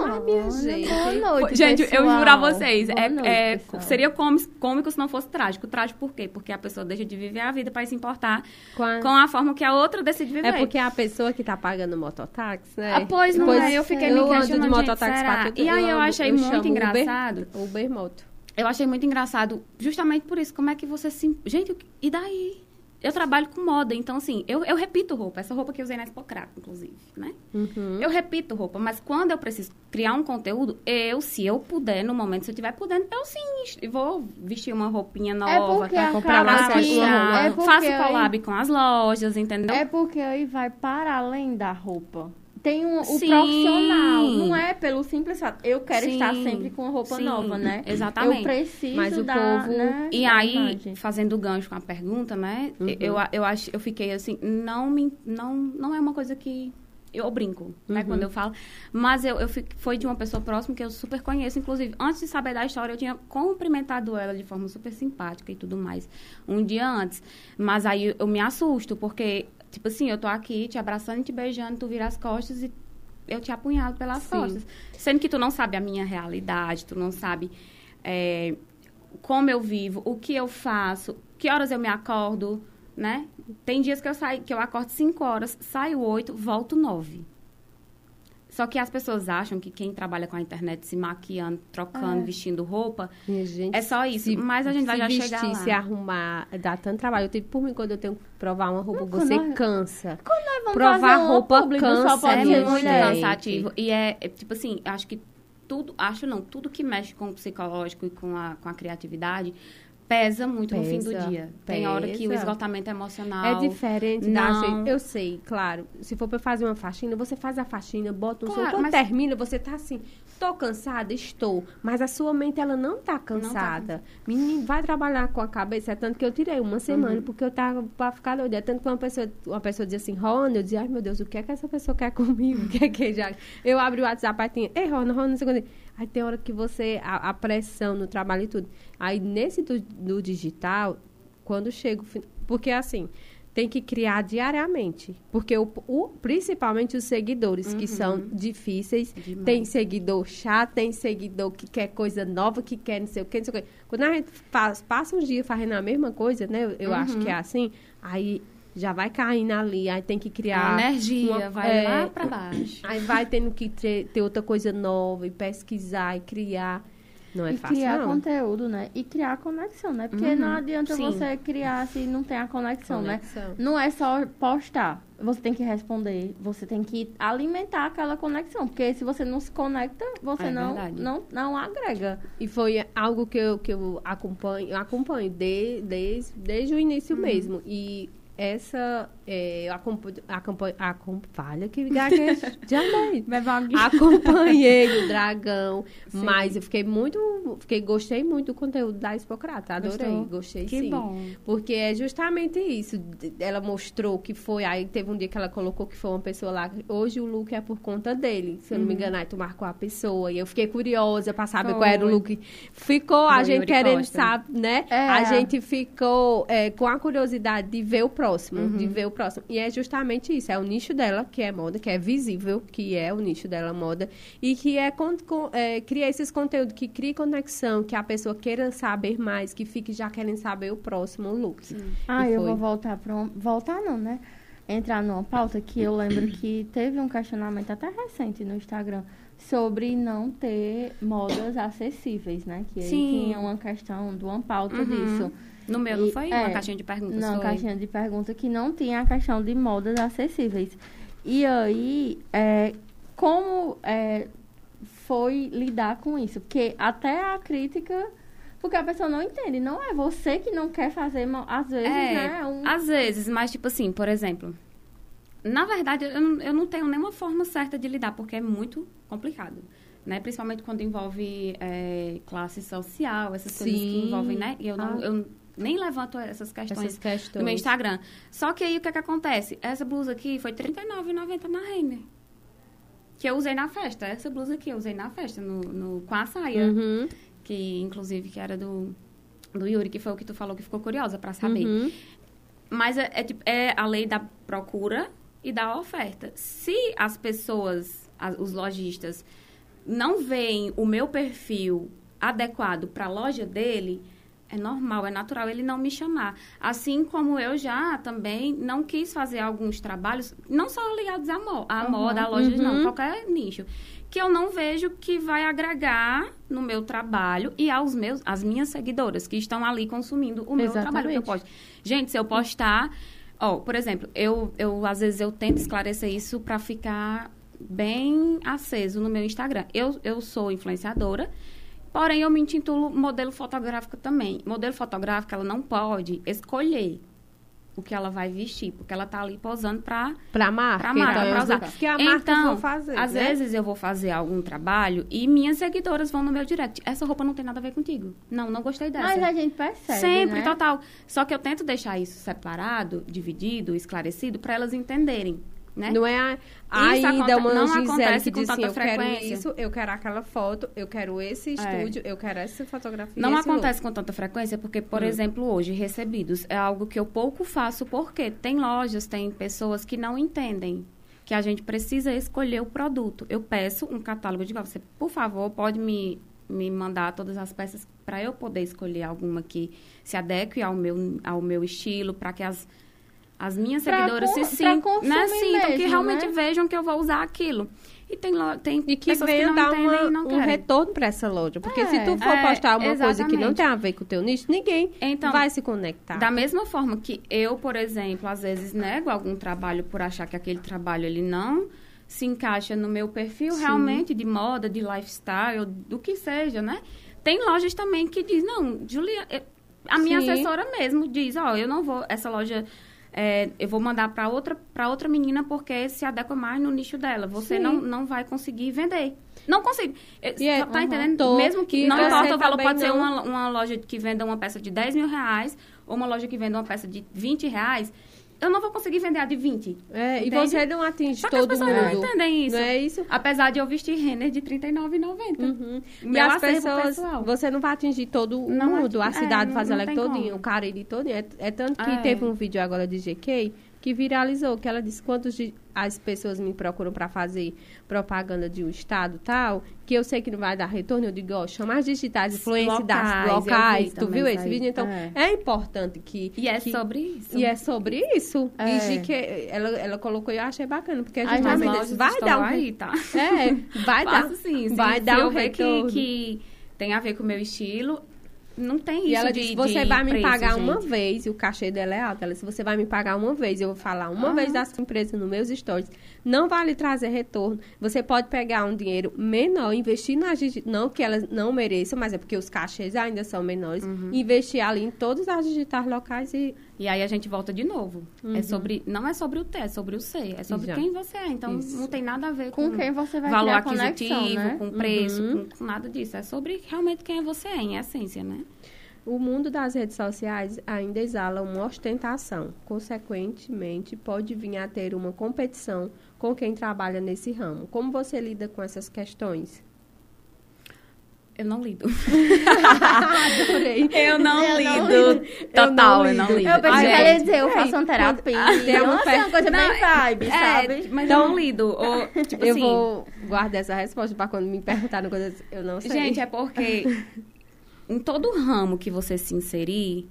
Speaker 1: Ah, minha
Speaker 2: Olha,
Speaker 1: gente.
Speaker 2: Boa noite,
Speaker 3: Gente, eu
Speaker 2: pessoal.
Speaker 3: juro a vocês, é,
Speaker 2: noite,
Speaker 3: é- seria cômico, cômico se não fosse trágico. Trágico por quê? Porque a pessoa deixa de viver a vida para se importar
Speaker 1: Com a-
Speaker 3: com a forma que a outra decide viver.
Speaker 1: É porque a pessoa que tá pagando mototáxi, né?
Speaker 3: Ah, pois não
Speaker 1: Pois
Speaker 3: é, eu fiquei
Speaker 1: eu
Speaker 3: me
Speaker 1: ando de
Speaker 3: questionando,
Speaker 1: mototáxi
Speaker 3: gente,
Speaker 1: tudo.
Speaker 3: E aí eu
Speaker 1: ando-
Speaker 3: achei
Speaker 1: chamo
Speaker 3: muito engraçado.
Speaker 1: Uber, Uber Moto.
Speaker 3: Eu achei muito engraçado, justamente por isso. Como é que você se. Gente, e daí? Eu trabalho com moda, então, assim, eu, eu repito roupa. Essa roupa que eu usei na Expocrato, inclusive, né?
Speaker 1: Uhum.
Speaker 3: Eu repito roupa, mas quando eu preciso criar um conteúdo, eu, se eu puder, no momento, se eu estiver podendo, eu sim vou vestir uma roupinha nova.
Speaker 2: É porque
Speaker 3: pra
Speaker 1: comprar
Speaker 2: acaba
Speaker 1: mais
Speaker 2: que-
Speaker 1: uma
Speaker 2: é
Speaker 3: Faço
Speaker 2: aí-
Speaker 3: collab com as lojas, entendeu?
Speaker 2: É porque aí vai para além da roupa. Tem um, o
Speaker 3: Sim.
Speaker 2: profissional. Não é pelo simples fato. Eu quero
Speaker 3: Sim.
Speaker 2: estar sempre com roupa
Speaker 3: Sim,
Speaker 2: nova, né?
Speaker 3: exatamente.
Speaker 2: Eu preciso
Speaker 1: Mas o
Speaker 2: da,
Speaker 1: povo-
Speaker 2: né,
Speaker 3: E
Speaker 2: da
Speaker 3: aí,
Speaker 2: imagem.
Speaker 3: fazendo gancho com a pergunta, né?
Speaker 1: Uhum.
Speaker 3: Eu, eu, acho, eu fiquei assim, não me, não, não é uma coisa que eu brinco, né?
Speaker 1: Uhum.
Speaker 3: Quando eu falo. Mas eu, eu fico- foi de uma pessoa próxima que eu super conheço. Inclusive, antes de saber da história, eu tinha cumprimentado ela de forma super simpática e tudo mais. Um dia antes. Mas aí eu me assusto, porque, tipo assim, eu tô aqui te abraçando e te beijando, tu vira as costas e eu te apunhalo pelas
Speaker 1: Sim.
Speaker 3: costas. Sendo que tu não sabe a minha realidade, tu não sabe é, como eu vivo, o que eu faço, que horas eu me acordo, né? Tem dias que eu saio, que eu acordo 5 horas, saio 8, volto 9. Só que as pessoas acham que quem trabalha com a internet se maquiando, trocando,
Speaker 2: É.
Speaker 3: vestindo roupa,
Speaker 1: gente,
Speaker 3: é só isso.
Speaker 1: se-
Speaker 3: Mas a gente vai já
Speaker 1: vestir,
Speaker 3: chegar lá.
Speaker 1: se arrumar, dá tanto trabalho. Eu tenho, por mim, quando eu tenho que provar uma roupa,
Speaker 2: Não,
Speaker 1: você
Speaker 2: nós-
Speaker 1: cansa.
Speaker 2: Quando nós vamos
Speaker 1: Provar
Speaker 2: fazer
Speaker 1: roupa
Speaker 2: público, só
Speaker 1: cansa,
Speaker 2: pode
Speaker 3: é muito
Speaker 1: gente.
Speaker 3: cansativo. E é, é, tipo assim, acho que tudo, acho não, tudo que mexe com o psicológico e com a, com a criatividade pesa muito no fim do
Speaker 1: Pesa,
Speaker 3: dia. Tem hora que o
Speaker 1: pesa.
Speaker 3: esgotamento emocional.
Speaker 1: É diferente
Speaker 3: Não.
Speaker 1: gente. Eu sei, claro. Se for pra fazer uma faxina, você faz a faxina, bota um
Speaker 3: Claro,
Speaker 1: som. Quando
Speaker 3: mas-
Speaker 1: termina, você tá assim, tô cansada, estou. Mas a sua mente, ela não tá cansada. Menino, vai trabalhar com a cabeça. É tanto que eu tirei uma semana,
Speaker 3: Uhum.
Speaker 1: porque eu tava pra ficar doida. É tanto que uma pessoa, uma pessoa dizia assim, Rona, eu dizia, ai meu Deus, o que é que essa pessoa quer comigo? O que é que já... Eu abri o WhatsApp, aí tinha, ei, Rona, Rona, não sei o que. Aí tem hora que você, a, a pressão no trabalho e tudo. Aí nesse do, do digital, quando chega Porque assim, tem que criar diariamente. Porque o, o- principalmente os seguidores, que são difíceis.
Speaker 3: Demais.
Speaker 1: Tem seguidor chato, tem seguidor que quer coisa nova, que quer não sei o que, não sei o que. Quando a gente faz, passa uns dias fazendo a mesma coisa, né? Eu, eu acho que é assim, aí já vai caindo ali, aí tem que
Speaker 3: A
Speaker 1: criar.
Speaker 3: energia
Speaker 1: uma-
Speaker 3: vai
Speaker 1: é,
Speaker 3: lá pra baixo.
Speaker 1: Aí vai tendo que ter, ter outra coisa nova e pesquisar e criar. Não é
Speaker 2: e
Speaker 1: fácil,
Speaker 2: criar
Speaker 1: não.
Speaker 2: conteúdo, né? E criar conexão, né? Porque
Speaker 3: Uhum,
Speaker 2: não adianta
Speaker 3: sim.
Speaker 2: você criar se não tem a conexão,
Speaker 1: Conexão.
Speaker 2: né? Não é só postar. Você tem que responder, você tem que alimentar aquela conexão. Porque se você não se conecta, você
Speaker 3: É
Speaker 2: não,
Speaker 3: verdade.
Speaker 2: não, não agrega.
Speaker 1: E foi algo que eu, que eu acompanho, eu acompanho de, desde, desde o início
Speaker 3: Uhum.
Speaker 1: mesmo. E essa, é, eu acompanho, acompanho, acompanho que gaguejo, já dei. Acompanhei o Dragão,
Speaker 3: Sim.
Speaker 1: mas eu fiquei muito, fiquei, gostei muito do conteúdo da Expocrata, adorei,
Speaker 3: Gostou?
Speaker 1: gostei
Speaker 3: Que
Speaker 1: sim.
Speaker 3: bom.
Speaker 1: Porque é justamente isso. Ela mostrou que foi. Aí teve um dia que ela colocou que foi uma pessoa lá. Hoje o look é por conta dele. Se eu não
Speaker 3: Uhum.
Speaker 1: me engano, aí tu marcou a pessoa. E eu fiquei curiosa pra saber
Speaker 3: Foi.
Speaker 1: qual era o look. Ficou a gente querendo saber, né?
Speaker 2: É.
Speaker 1: A gente ficou é, com a curiosidade de ver o próximo.
Speaker 3: Uhum.
Speaker 1: De ver o próximo. E é justamente isso. É o nicho dela, que é moda, que é visível, que é o nicho dela, moda. E que é, con- con- é cria esses conteúdos, que cria conexão, que a pessoa queira saber mais, que fique já querendo saber o próximo look.
Speaker 2: Ah,
Speaker 1: E
Speaker 2: eu
Speaker 1: foi.
Speaker 2: vou voltar para um... Voltar não, né? Entrar numa pauta que eu lembro que teve um questionamento até recente no Instagram sobre não ter modas acessíveis, né? Que aí
Speaker 3: Sim.
Speaker 2: tinha uma questão de uma pauta
Speaker 3: Uhum.
Speaker 2: disso.
Speaker 3: No meu não
Speaker 2: E-
Speaker 3: foi
Speaker 2: é,
Speaker 3: uma caixinha de perguntas?
Speaker 2: Não,
Speaker 3: foi.
Speaker 2: caixinha de pergunta que não tinha a questão de modas acessíveis. E aí, é, como é, foi lidar com isso? Porque até a crítica, porque a pessoa não entende, não é você que não quer fazer, às vezes,
Speaker 3: É,
Speaker 2: né? Um,
Speaker 3: às vezes, mas tipo assim, por exemplo, na verdade, eu, não- eu não tenho nenhuma forma certa de lidar, porque é muito complicado. Né? Principalmente quando envolve é, classe social, essas coisas que
Speaker 1: Sim.
Speaker 3: envolvem, né? E eu, não,
Speaker 1: Ah.
Speaker 3: eu nem levanto essas questões
Speaker 1: Essas questões.
Speaker 3: no meu Instagram. Só que aí o que, é que acontece? Essa blusa aqui foi R$ 39,90 na Renner. Que eu usei na festa. Essa blusa aqui eu usei na festa, no, no- com a saia.
Speaker 1: Uhum.
Speaker 3: Que, inclusive, que era do, do Yuri, que foi o que tu falou que ficou curiosa pra saber.
Speaker 1: Uhum.
Speaker 3: Mas é, é, tipo, é a lei da procura e dar a oferta. Se as pessoas, as, os lojistas, não veem o meu perfil adequado para a loja dele, é normal, é natural ele não me chamar. Assim como eu já também não quis fazer alguns trabalhos, não só ligados à, mo à uhum, moda, à loja, uhum. não, qualquer nicho, que eu não vejo que vai agregar no meu trabalho e aos meus, as minhas seguidoras que estão ali consumindo o meu Exatamente. trabalho que eu posto. Gente, se eu postar, ó, por exemplo, eu, eu às vezes eu tento esclarecer isso para ficar bem aceso no meu Instagram. Eu, eu sou influenciadora, porém eu me intitulo modelo fotográfico também. Modelo fotográfico, ela não pode escolher o que ela vai vestir, porque ela tá ali posando para
Speaker 1: para marca,
Speaker 3: pra marca,
Speaker 1: então,
Speaker 3: pra usar.
Speaker 1: Que a marca
Speaker 3: então,
Speaker 1: fazer,
Speaker 3: às
Speaker 1: né?
Speaker 3: vezes eu vou fazer algum trabalho e minhas seguidoras vão no meu direct. Essa roupa não tem nada a ver contigo. Não, não gostei dessa.
Speaker 2: Mas a gente percebe,
Speaker 3: Sempre,
Speaker 2: né?
Speaker 3: total. Só que eu tento deixar isso separado, dividido, esclarecido para elas entenderem. Né?
Speaker 1: Não é a, a Ida, uma
Speaker 3: não acontece
Speaker 1: que
Speaker 3: com
Speaker 1: diz assim,
Speaker 3: tanta
Speaker 1: eu quero
Speaker 3: frequência.
Speaker 1: isso, eu quero aquela foto, eu quero esse
Speaker 3: É.
Speaker 1: estúdio, eu quero essa fotografia.
Speaker 3: Não acontece com tanta frequência porque, por
Speaker 1: Hum.
Speaker 3: exemplo, hoje, recebidos é algo que eu pouco faço porque tem lojas, tem pessoas que não entendem que a gente precisa escolher o produto. Eu peço um catálogo de você, por favor, pode me, me mandar todas as peças para eu poder escolher alguma que se adeque ao meu, ao meu estilo, para que as, as minhas
Speaker 2: Pra
Speaker 3: seguidoras se sintam, né, sintam que realmente
Speaker 2: né?
Speaker 3: vejam que eu vou usar aquilo. E tem, tem
Speaker 1: E que
Speaker 3: pessoas que não
Speaker 1: dar uma-
Speaker 3: e não
Speaker 1: um
Speaker 3: querem.
Speaker 1: retorno para essa loja. Porque
Speaker 2: É,
Speaker 1: se tu for
Speaker 3: é,
Speaker 1: postar uma coisa que não tem a ver com o teu nicho, ninguém
Speaker 3: Então,
Speaker 1: vai se conectar.
Speaker 3: Da mesma forma que eu, por exemplo, às vezes nego algum trabalho por achar que aquele trabalho ele não se encaixa no meu perfil
Speaker 1: Sim.
Speaker 3: realmente de moda, de lifestyle, do que seja, né? Tem lojas também que diz, não, Julia, eu- a minha
Speaker 1: Sim.
Speaker 3: assessora mesmo diz, ó, eu não vou, essa loja é, eu vou mandar para outra outra menina porque se adequa mais no nicho dela. Você
Speaker 1: Sim.
Speaker 3: não, não vai conseguir vender. Não consigo.
Speaker 1: E é-
Speaker 3: tá
Speaker 1: uhum.
Speaker 3: entendendo?
Speaker 1: Tô.
Speaker 3: Mesmo que
Speaker 1: E
Speaker 3: não importa o valor, pode ser
Speaker 1: não-
Speaker 3: uma, uma loja que venda uma peça de 10 mil reais ou uma loja que venda uma peça de 20 reais. Eu não vou conseguir vender a de 20.
Speaker 1: É, e
Speaker 3: Entende?
Speaker 1: você não atinge
Speaker 3: Só que as
Speaker 1: todo
Speaker 3: pessoas
Speaker 1: mundo.
Speaker 3: não entendem isso.
Speaker 1: Não é isso?
Speaker 3: Apesar de eu vestir Renner de R$ 39,90.
Speaker 1: Uhum.
Speaker 3: O
Speaker 1: E as pessoas,
Speaker 3: pessoal.
Speaker 1: você não vai atingir todo
Speaker 3: Não
Speaker 1: mundo, a
Speaker 3: é,
Speaker 1: cidade
Speaker 3: não-
Speaker 1: faz ela
Speaker 3: como.
Speaker 1: o Cariri todinho. É, é tanto que
Speaker 3: É.
Speaker 1: teve um vídeo agora de GK que viralizou, que ela disse quantos de- as pessoas me procuram para fazer propaganda de um estado tal, que eu sei que não vai dar retorno, eu digo, ó, chama as digitais, influência das
Speaker 3: Locais,
Speaker 1: locais.
Speaker 3: vi
Speaker 1: Tu viu esse
Speaker 3: aí.
Speaker 1: vídeo? Então,
Speaker 2: É.
Speaker 1: é, importante que...
Speaker 3: E é
Speaker 1: que-
Speaker 3: sobre isso.
Speaker 1: E é sobre isso.
Speaker 2: É.
Speaker 1: E GK, ela, ela colocou e eu achei bacana, porque justamente
Speaker 3: lojas
Speaker 1: vai dar um...
Speaker 3: aí, tá?
Speaker 1: É, vai dar...
Speaker 3: Faço sim.
Speaker 1: vai
Speaker 3: se,
Speaker 1: dar um
Speaker 3: ver que,
Speaker 1: retorno.
Speaker 3: que tem a ver com o meu estilo, não tem isso
Speaker 1: E ela
Speaker 3: de,
Speaker 1: disse, você vai me
Speaker 3: preço,
Speaker 1: pagar
Speaker 3: gente.
Speaker 1: uma vez, e o cachê dela é alto. Ela disse, você vai me pagar uma vez, eu vou falar uma vez da sua empresa nos meus stories. Não vai lhe trazer retorno. Você pode pegar um dinheiro menor, investir na não que elas não mereçam, mas é porque os cachês ainda são menores,
Speaker 3: Uhum.
Speaker 1: investir ali em todas as digitais locais e
Speaker 3: E aí a gente volta de novo.
Speaker 1: Uhum.
Speaker 3: É sobre, não é sobre o ter, é sobre o ser. É sobre
Speaker 1: Já.
Speaker 3: quem você é. Então
Speaker 1: Isso.
Speaker 3: não tem nada a ver com,
Speaker 2: Com quem você vai
Speaker 3: valor aquisitivo,
Speaker 2: conexão, né?
Speaker 3: com preço,
Speaker 1: Uhum.
Speaker 3: com, com nada disso. É sobre realmente quem você é, em essência, né?
Speaker 1: O mundo das redes sociais ainda exala uma ostentação. Consequentemente, pode vir a ter uma competição com quem trabalha nesse ramo. Como você lida com essas questões?
Speaker 3: Eu não lido.
Speaker 1: Adorei.
Speaker 3: Eu não
Speaker 2: Eu não
Speaker 3: lido. Total, eu
Speaker 1: lido.
Speaker 3: não lido.
Speaker 2: Eu pensei que ela ia dizer, eu
Speaker 1: ei,
Speaker 2: faço uma terapia. é uma coisa
Speaker 3: Não,
Speaker 2: bem vibe,
Speaker 3: É,
Speaker 2: sabe?
Speaker 3: mas
Speaker 1: Então-
Speaker 3: eu não lido. Ou, tipo
Speaker 1: eu
Speaker 3: assim,
Speaker 1: vou guardar essa resposta para quando me perguntarem coisas eu não sei.
Speaker 3: Gente, é porque em todo ramo que você se inserir,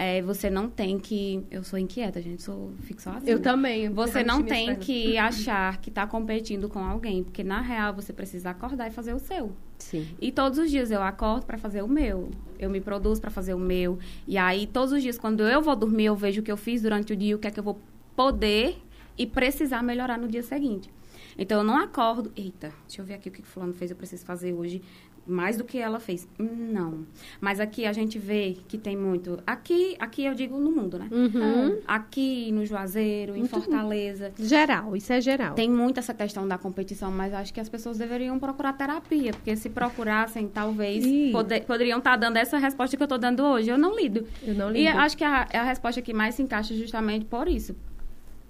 Speaker 3: é, você não tem que. Eu sou inquieta, gente, sou fico só assim.
Speaker 1: eu também.
Speaker 3: Você não tem que achar que está competindo com alguém, porque na real você precisa acordar e fazer o seu.
Speaker 1: Sim.
Speaker 3: E todos os dias eu acordo para fazer o meu. Eu me produzo para fazer o meu. E aí, todos os dias, quando eu vou dormir, eu vejo o que eu fiz durante o dia, o que é que eu vou poder e precisar melhorar no dia seguinte. Então, eu não acordo. Eita, deixa eu ver aqui o que o fulano fez, eu preciso fazer hoje mais do que ela fez. Não. Mas aqui a gente vê que tem muito. Aqui, aqui eu digo no mundo, né?
Speaker 1: Uhum.
Speaker 3: Aqui no Juazeiro, em
Speaker 1: Muito.
Speaker 3: Fortaleza.
Speaker 1: Geral, isso é geral.
Speaker 3: Tem muito essa questão da competição, mas acho que as pessoas deveriam procurar terapia, porque se procurassem, talvez
Speaker 1: Ih.
Speaker 3: pode- poderiam estar dando essa resposta que eu estou dando hoje. Eu não lido.
Speaker 1: Eu não
Speaker 3: E
Speaker 1: lido.
Speaker 3: acho que a, é a resposta que mais se encaixa justamente por isso.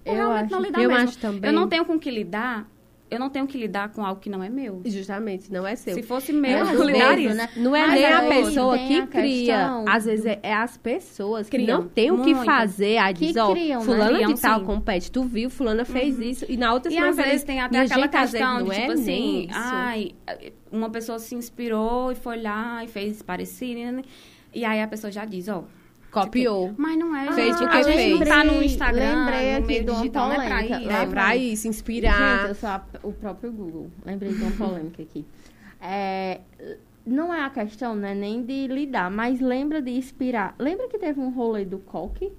Speaker 3: Por
Speaker 2: Eu
Speaker 3: realmente
Speaker 2: acho-
Speaker 3: não lidar
Speaker 1: eu
Speaker 3: mesmo.
Speaker 1: acho também.
Speaker 3: Eu não tenho com que lidar. Eu não tenho que lidar com algo que não é meu.
Speaker 1: Justamente, não é seu.
Speaker 3: Se fosse meu,
Speaker 2: Às
Speaker 3: eu lidaria.
Speaker 2: né?
Speaker 1: Não é
Speaker 2: Mas
Speaker 1: nem a pessoa que
Speaker 2: a
Speaker 1: cria. Às vezes é, é as pessoas que
Speaker 3: Criam.
Speaker 1: não tem o que
Speaker 3: Muito.
Speaker 1: fazer. Aí
Speaker 2: Que
Speaker 1: diz, ó,
Speaker 2: criam, né?
Speaker 1: fulana
Speaker 3: Criam,
Speaker 1: de tal
Speaker 3: sim.
Speaker 1: compete. Tu viu, fulana fez isso. E na outra
Speaker 3: E
Speaker 1: semana
Speaker 3: às vezes tem até aquela
Speaker 1: vezes,
Speaker 3: questão de,
Speaker 1: é
Speaker 3: tipo
Speaker 1: nem
Speaker 3: assim,
Speaker 1: isso.
Speaker 3: ai, uma pessoa se inspirou e foi lá e fez parecido, né? E aí a pessoa já diz, ó,
Speaker 1: Copiou.
Speaker 3: mas não é,
Speaker 1: Fez
Speaker 3: gente, a gente
Speaker 1: fez.
Speaker 3: tá no Instagram,
Speaker 2: lembrei
Speaker 3: no
Speaker 2: aqui
Speaker 3: meio
Speaker 2: de uma
Speaker 3: digital, não é pra
Speaker 2: polêmica.
Speaker 3: isso.
Speaker 1: É pra isso,
Speaker 2: Gente,
Speaker 1: inspirar.
Speaker 2: eu sou a- o próprio Google. Lembrei de uma polêmica aqui. É, não é a questão, né, nem de lidar, mas lembra de inspirar. Lembra que teve um rolê do coque?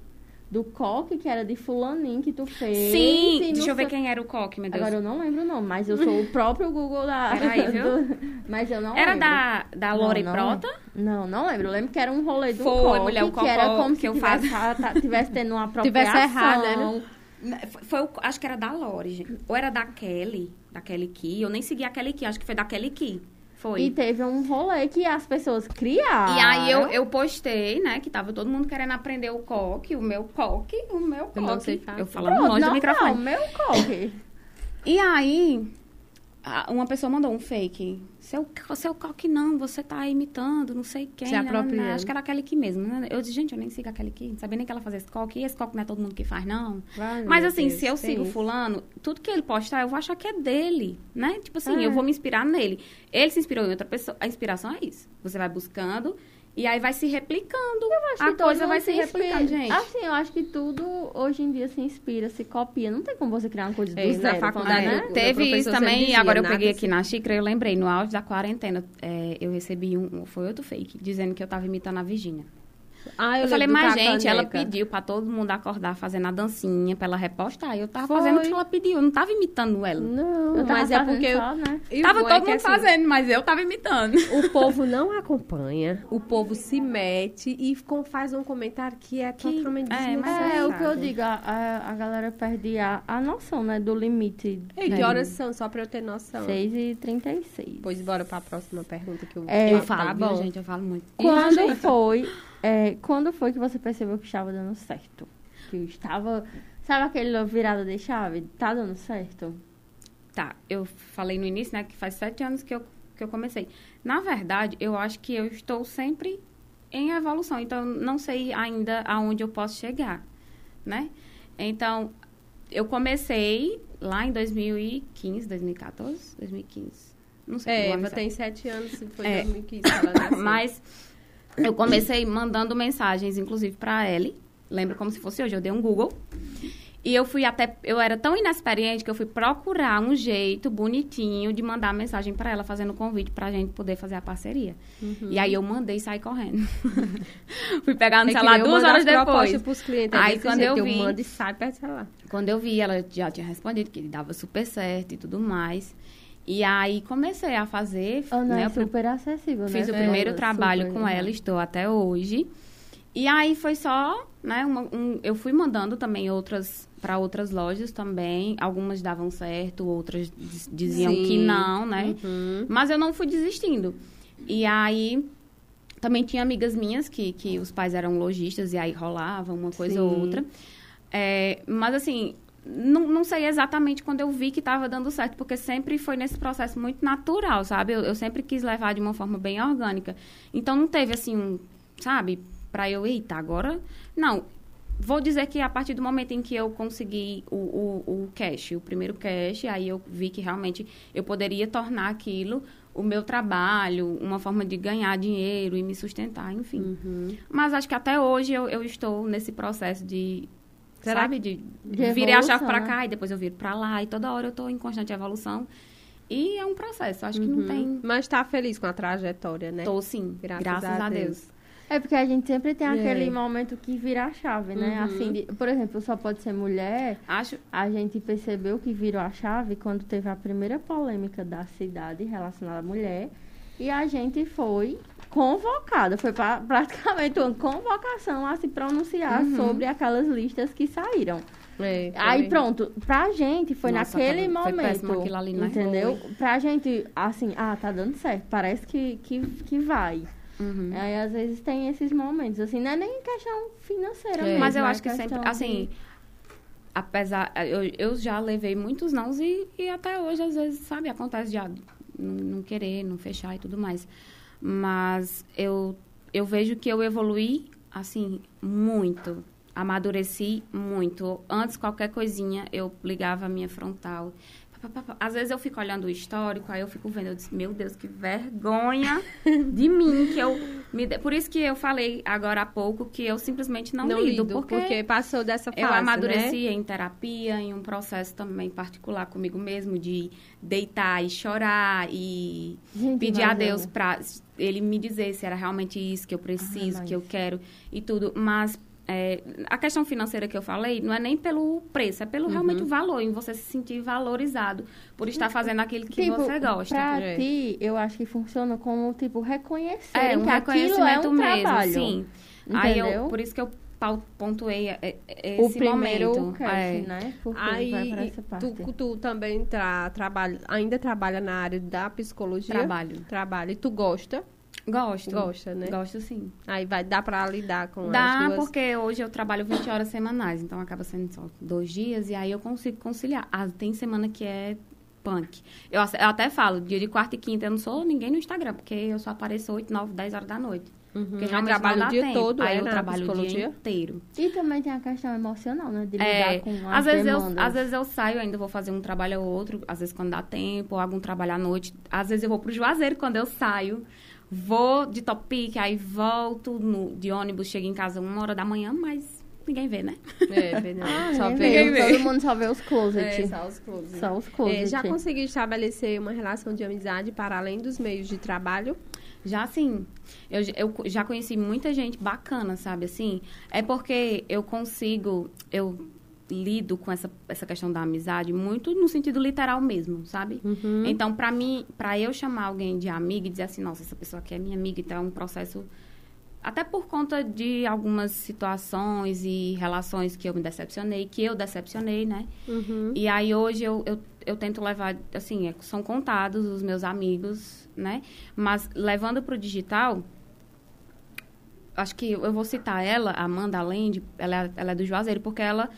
Speaker 2: Do coque, que era de fulaninho que tu fez.
Speaker 3: Sim, deixa
Speaker 2: não
Speaker 3: eu ver quem era o coque, meu Deus.
Speaker 2: Agora eu não lembro o nome, mas eu sou o próprio Google da.
Speaker 3: Peraí, viu?
Speaker 2: do- Mas eu não
Speaker 3: Era
Speaker 2: lembro.
Speaker 3: da, da
Speaker 2: Não,
Speaker 3: Lore
Speaker 2: não
Speaker 3: Prota?
Speaker 2: Não, não lembro. Eu lembro que era um rolê do
Speaker 3: Foi,
Speaker 2: coque,
Speaker 3: mulher, o
Speaker 2: que era como
Speaker 3: que
Speaker 2: se
Speaker 3: eu
Speaker 2: tivesse,
Speaker 3: faço.
Speaker 2: tá- tivesse tendo uma
Speaker 1: Tivesse
Speaker 2: apropriação.
Speaker 1: errado, né?
Speaker 3: Foi, foi acho que era da Lore, gente. Ou era da Kelly, da Kelly Key. Eu nem segui a Kelly Key, acho que foi da Kelly Key. Foi.
Speaker 2: E teve um rolê que as pessoas criaram.
Speaker 3: E aí eu, eu postei, né, que tava todo mundo querendo aprender o coque, o meu coque, o meu coque.
Speaker 1: Eu não sei.
Speaker 3: Eu falando
Speaker 2: Pronto,
Speaker 3: longe do
Speaker 2: não,
Speaker 3: microfone.
Speaker 2: Não, meu coque.
Speaker 3: E aí, uma pessoa mandou um fake. Seu, seu coque não, você tá imitando, não sei quem.
Speaker 1: Se
Speaker 3: né, né, né. Acho que era a Kelly Key mesmo, né? Eu disse, gente, eu nem sigo a Kelly Key. Não sabia nem que ela fazia esse coque. E esse coque não é todo mundo que faz, não.
Speaker 1: Ai,
Speaker 3: Mas assim,
Speaker 1: Deus,
Speaker 3: se eu sigo
Speaker 1: isso.
Speaker 3: fulano, tudo que ele postar, eu vou achar que é dele, né? Tipo assim,
Speaker 2: É.
Speaker 3: eu vou me inspirar nele. Ele se inspirou em outra pessoa. A inspiração é isso. Você vai buscando e aí vai se replicando.
Speaker 2: Acho
Speaker 3: a coisa vai se replicando,
Speaker 2: inspira.
Speaker 3: gente.
Speaker 2: Assim, eu acho que tudo hoje em dia se inspira, se copia. Não tem como você criar uma coisa do
Speaker 1: na
Speaker 2: zero.
Speaker 1: faculdade,
Speaker 2: né?
Speaker 3: Teve isso também,
Speaker 1: dizia,
Speaker 3: agora eu peguei
Speaker 1: assim.
Speaker 3: aqui na xícara, eu lembrei, no auge da quarentena, é, eu recebi um, foi outro fake, dizendo que eu tava imitando a Virgínia.
Speaker 1: Ah,
Speaker 3: Eu, falei,
Speaker 1: lembro do
Speaker 3: mas gente, ela pediu pra todo mundo acordar fazendo a dancinha pra ela repostar. E eu tava
Speaker 1: Foi.
Speaker 3: fazendo o que ela pediu, eu não tava imitando ela.
Speaker 1: Não,
Speaker 2: Eu tava
Speaker 1: mas é porque...
Speaker 2: só, né?
Speaker 1: E o
Speaker 3: Tava
Speaker 1: bom
Speaker 3: todo
Speaker 1: é que,
Speaker 3: mundo
Speaker 1: assim,
Speaker 3: fazendo, mas eu tava imitando.
Speaker 1: O povo não acompanha, o povo se mete e com- faz um comentário que é
Speaker 3: Que-
Speaker 1: totalmente
Speaker 3: é,
Speaker 1: desnecessário.
Speaker 2: É, o que eu digo, a, a, a galera perde a, a noção, né, do limite.
Speaker 1: Ei, que
Speaker 2: né?
Speaker 1: horas são? Só pra eu ter noção.
Speaker 2: 6 e 36
Speaker 1: Pois bora pra próxima pergunta que eu,
Speaker 2: É,
Speaker 3: eu
Speaker 1: tá
Speaker 3: falo,
Speaker 1: bom.
Speaker 3: viu, gente, eu falo muito.
Speaker 2: Quando foi, é, quando foi que você percebeu que estava dando certo? Que estava, sabe aquele virada de chave? Tá dando certo?
Speaker 3: Tá, eu falei no início, né, que faz sete anos que eu, que eu comecei. Na verdade, eu acho que eu estou sempre em evolução, então não sei ainda aonde eu posso chegar, né? Então, eu comecei lá em 2015, 2014, 2015. Não sei.
Speaker 1: É, Eva
Speaker 3: não
Speaker 1: tem sete anos, foi
Speaker 3: É.
Speaker 1: 2015 que ela nasceu.
Speaker 3: Mas eu comecei mandando mensagens, inclusive, pra Ellie. Lembro como se fosse hoje. Eu dei um Google. E eu fui até. Eu era tão inexperiente que eu fui procurar um jeito bonitinho de mandar mensagem pra ela, fazendo convite pra gente poder fazer a parceria. E aí eu mandei e saí correndo. fui pegar no
Speaker 1: É
Speaker 3: celular duas horas
Speaker 1: as
Speaker 3: depois.
Speaker 1: pros clientes, é
Speaker 3: Aí quando
Speaker 1: jeito,
Speaker 3: eu vi-
Speaker 1: eu mando e sai do celular.
Speaker 3: Quando eu vi, ela já tinha respondido que dava super certo e tudo mais. E aí comecei a fazer.
Speaker 2: Ou não,
Speaker 3: né,
Speaker 2: é
Speaker 3: o
Speaker 2: super acessível, né?
Speaker 3: Fiz o
Speaker 2: É,
Speaker 3: primeiro
Speaker 2: super,
Speaker 3: trabalho com
Speaker 2: né?
Speaker 3: ela, estou até hoje. E aí foi só, né, uma- um- eu fui mandando também outras para outras lojas também. Algumas davam certo, outras diz- diziam
Speaker 1: Sim.
Speaker 3: que não, né?
Speaker 1: Uhum.
Speaker 3: Mas eu não fui desistindo. E aí também tinha amigas minhas que, que os pais eram lojistas e aí rolava uma coisa
Speaker 1: Sim.
Speaker 3: ou outra. É, mas assim, não, não sei exatamente quando eu vi que estava dando certo, porque sempre foi nesse processo muito natural, sabe? Eu, eu sempre quis levar de uma forma bem orgânica. Então não teve assim um, sabe, pra eu, eita, agora. Não. Vou dizer que a partir do momento em que eu consegui o, o, o cash, o primeiro cash, aí eu vi que realmente eu poderia tornar aquilo o meu trabalho, uma forma de ganhar dinheiro e me sustentar, enfim.
Speaker 1: Uhum.
Speaker 3: Mas acho que até hoje eu, eu estou nesse processo de,
Speaker 1: Será
Speaker 3: sabe, de,
Speaker 2: De
Speaker 3: virei a chave para
Speaker 2: né?
Speaker 3: cá e depois eu viro para lá e toda hora eu estou em constante evolução. E é um processo, acho que não tem...
Speaker 1: Mas tá feliz com a trajetória, né?
Speaker 3: Estou sim,
Speaker 1: Graças
Speaker 3: graças,
Speaker 1: a
Speaker 3: a,
Speaker 1: Deus.
Speaker 3: Deus.
Speaker 2: É porque a gente sempre tem
Speaker 1: É.
Speaker 2: aquele momento que vira a chave, né?
Speaker 1: Uhum.
Speaker 2: Assim, de- por exemplo, só pode ser mulher.
Speaker 3: Acho,
Speaker 2: A gente percebeu que virou a chave quando teve a primeira polêmica da cidade relacionada à mulher. E a gente foi convocada. Foi pra- praticamente uma convocação a se pronunciar
Speaker 3: Uhum.
Speaker 2: sobre aquelas listas que saíram.
Speaker 1: É,
Speaker 2: Aí
Speaker 1: foi.
Speaker 2: pronto, pra gente foi
Speaker 3: Nossa,
Speaker 2: naquele
Speaker 3: foi péssimo
Speaker 2: momento.
Speaker 3: ali, né?
Speaker 2: entendeu? Pra gente, assim, ah, tá dando certo. Parece que, que, que vai.
Speaker 3: uhum.
Speaker 2: Aí às vezes tem esses momentos, assim, não é nem questão financeira
Speaker 1: É.
Speaker 2: mesmo.
Speaker 3: Mas eu
Speaker 2: é
Speaker 3: acho que sempre, assim,
Speaker 2: de-
Speaker 3: apesar, eu, eu já levei muitos nãos e, e até hoje, às vezes, sabe, acontece de ah, não, não querer, não fechar e tudo mais. Mas eu, eu vejo que eu evoluí, assim, muito. Amadureci muito. Antes, qualquer coisinha, eu ligava a minha frontal. Às vezes eu fico olhando o histórico, aí eu fico vendo, eu disse, meu Deus, que vergonha de mim, que eu me. Por isso que eu falei agora há pouco que eu simplesmente não, não lido, porque,
Speaker 1: porque, passou dessa fase,
Speaker 3: Eu amadureci
Speaker 1: né?
Speaker 3: em terapia, em um processo também particular comigo mesmo, de deitar e chorar e Gente, pedir a Deus para ele me dizer se era realmente isso que eu preciso, ah, que eu quero e tudo, mas é, a questão financeira que eu falei não é nem pelo preço, é pelo uhum. realmente o valor, em você se sentir valorizado por estar fazendo aquilo que tipo, você gosta.
Speaker 2: Pra
Speaker 3: é.
Speaker 2: ti, eu acho que funciona como, tipo, reconhecer é, um que aquilo é um mesmo, trabalho. Sim.
Speaker 3: Entendeu? Aí eu, por isso que eu pontuei é, é, esse
Speaker 2: o primeiro
Speaker 3: momento.
Speaker 2: Cast, é. né?
Speaker 1: Porque Aí, tu, tu, também tra, trabalha, ainda trabalha na área da psicologia?
Speaker 3: Trabalho.
Speaker 1: Trabalho. E tu gosta?
Speaker 3: Gosto.
Speaker 1: Gosta, né?
Speaker 3: Gosto sim.
Speaker 1: Aí vai dar para lidar com
Speaker 3: Dá,
Speaker 1: as duas...
Speaker 3: porque hoje eu trabalho 20 horas semanais, então acaba sendo só dois dias e aí eu consigo conciliar. Ah, tem semana que é punk. Eu, eu, até falo, dia de quarta e quinta eu não sou ninguém no Instagram, porque eu só apareço 8, 9, 10 horas da noite.
Speaker 1: Uhum. Porque já trabalho o dia tempo. todo,
Speaker 3: aí
Speaker 1: é,
Speaker 3: eu trabalho o dia inteiro.
Speaker 2: E também tem a questão emocional, né? De lidar é, com as
Speaker 3: às vezes
Speaker 2: demandas.
Speaker 3: eu Às vezes eu saio, ainda vou fazer um trabalho ou outro, às vezes quando dá tempo, ou algum trabalho à noite. Às vezes eu vou pro Juazeiro quando eu saio. Vou de Topic, aí volto no, de ônibus, chego em casa uma hora da manhã, mas ninguém vê, né?
Speaker 1: É, vê, ah,
Speaker 2: só vê. vê. Todo mundo só vê os closets.
Speaker 1: É, só os closets.
Speaker 2: Só os closets.
Speaker 1: É, já conseguiu estabelecer uma relação de amizade para além dos meios de trabalho?
Speaker 3: Já sim. Eu, eu já conheci muita gente bacana, sabe? Assim, é porque eu consigo, eu lido com essa, essa questão da amizade muito no sentido literal mesmo, sabe? Uhum. Então, para mim, para eu chamar alguém de amiga e dizer assim, nossa, essa pessoa aqui é minha amiga, então é um processo até por conta de algumas situações e relações que eu me decepcionei, que eu decepcionei, né? Uhum. E aí hoje eu, eu, eu tento levar, assim, é, são contados os meus amigos, né? Mas levando para o digital, acho que eu vou citar ela, Amanda Land, ela, é, ela é do Juazeiro, porque ela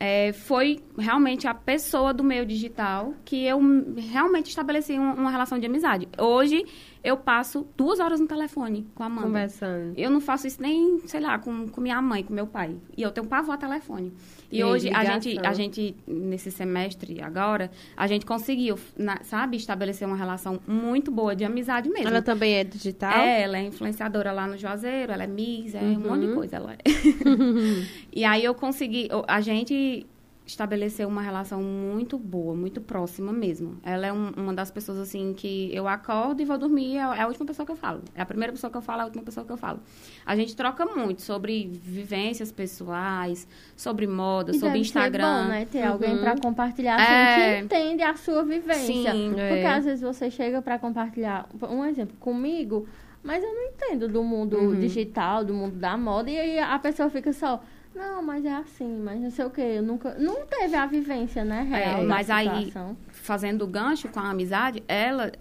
Speaker 3: é, foi realmente a pessoa do meio digital que eu realmente estabeleci uma, uma, relação de amizade. Hoje, eu passo duas horas no telefone com a Amanda.
Speaker 1: Conversando.
Speaker 3: Eu não faço isso nem, sei lá, com, com minha mãe, com meu pai. E eu tenho pavor a telefone. E, e hoje, a gente, a gente, nesse semestre agora, a gente conseguiu, na, sabe, estabelecer uma relação muito boa de amizade mesmo.
Speaker 1: Ela também é digital?
Speaker 3: É, ela é influenciadora lá no Juazeiro, ela é Miss, é uhum. um monte de coisa. Ela é. e aí eu consegui, a gente estabeleceu uma relação muito boa, muito próxima mesmo. Ela é um, uma das pessoas, assim, que eu acordo e vou dormir, é, é a última pessoa que eu falo. É a primeira pessoa que eu falo, é a última pessoa que eu falo. A gente troca muito sobre vivências pessoais, sobre moda, e sobre Instagram.
Speaker 2: Ser bom, né? Ter uhum. alguém para compartilhar assim, é... que entende a sua vivência. Sim, Porque é. às vezes você chega para compartilhar, um exemplo, comigo, mas eu não entendo do mundo uhum. digital, do mundo da moda, e aí a pessoa fica só não, mas é assim, mas não sei o quê. Eu nunca. Não teve a vivência, né? Real.
Speaker 3: É, mas aí, fazendo o gancho com a amizade, ela,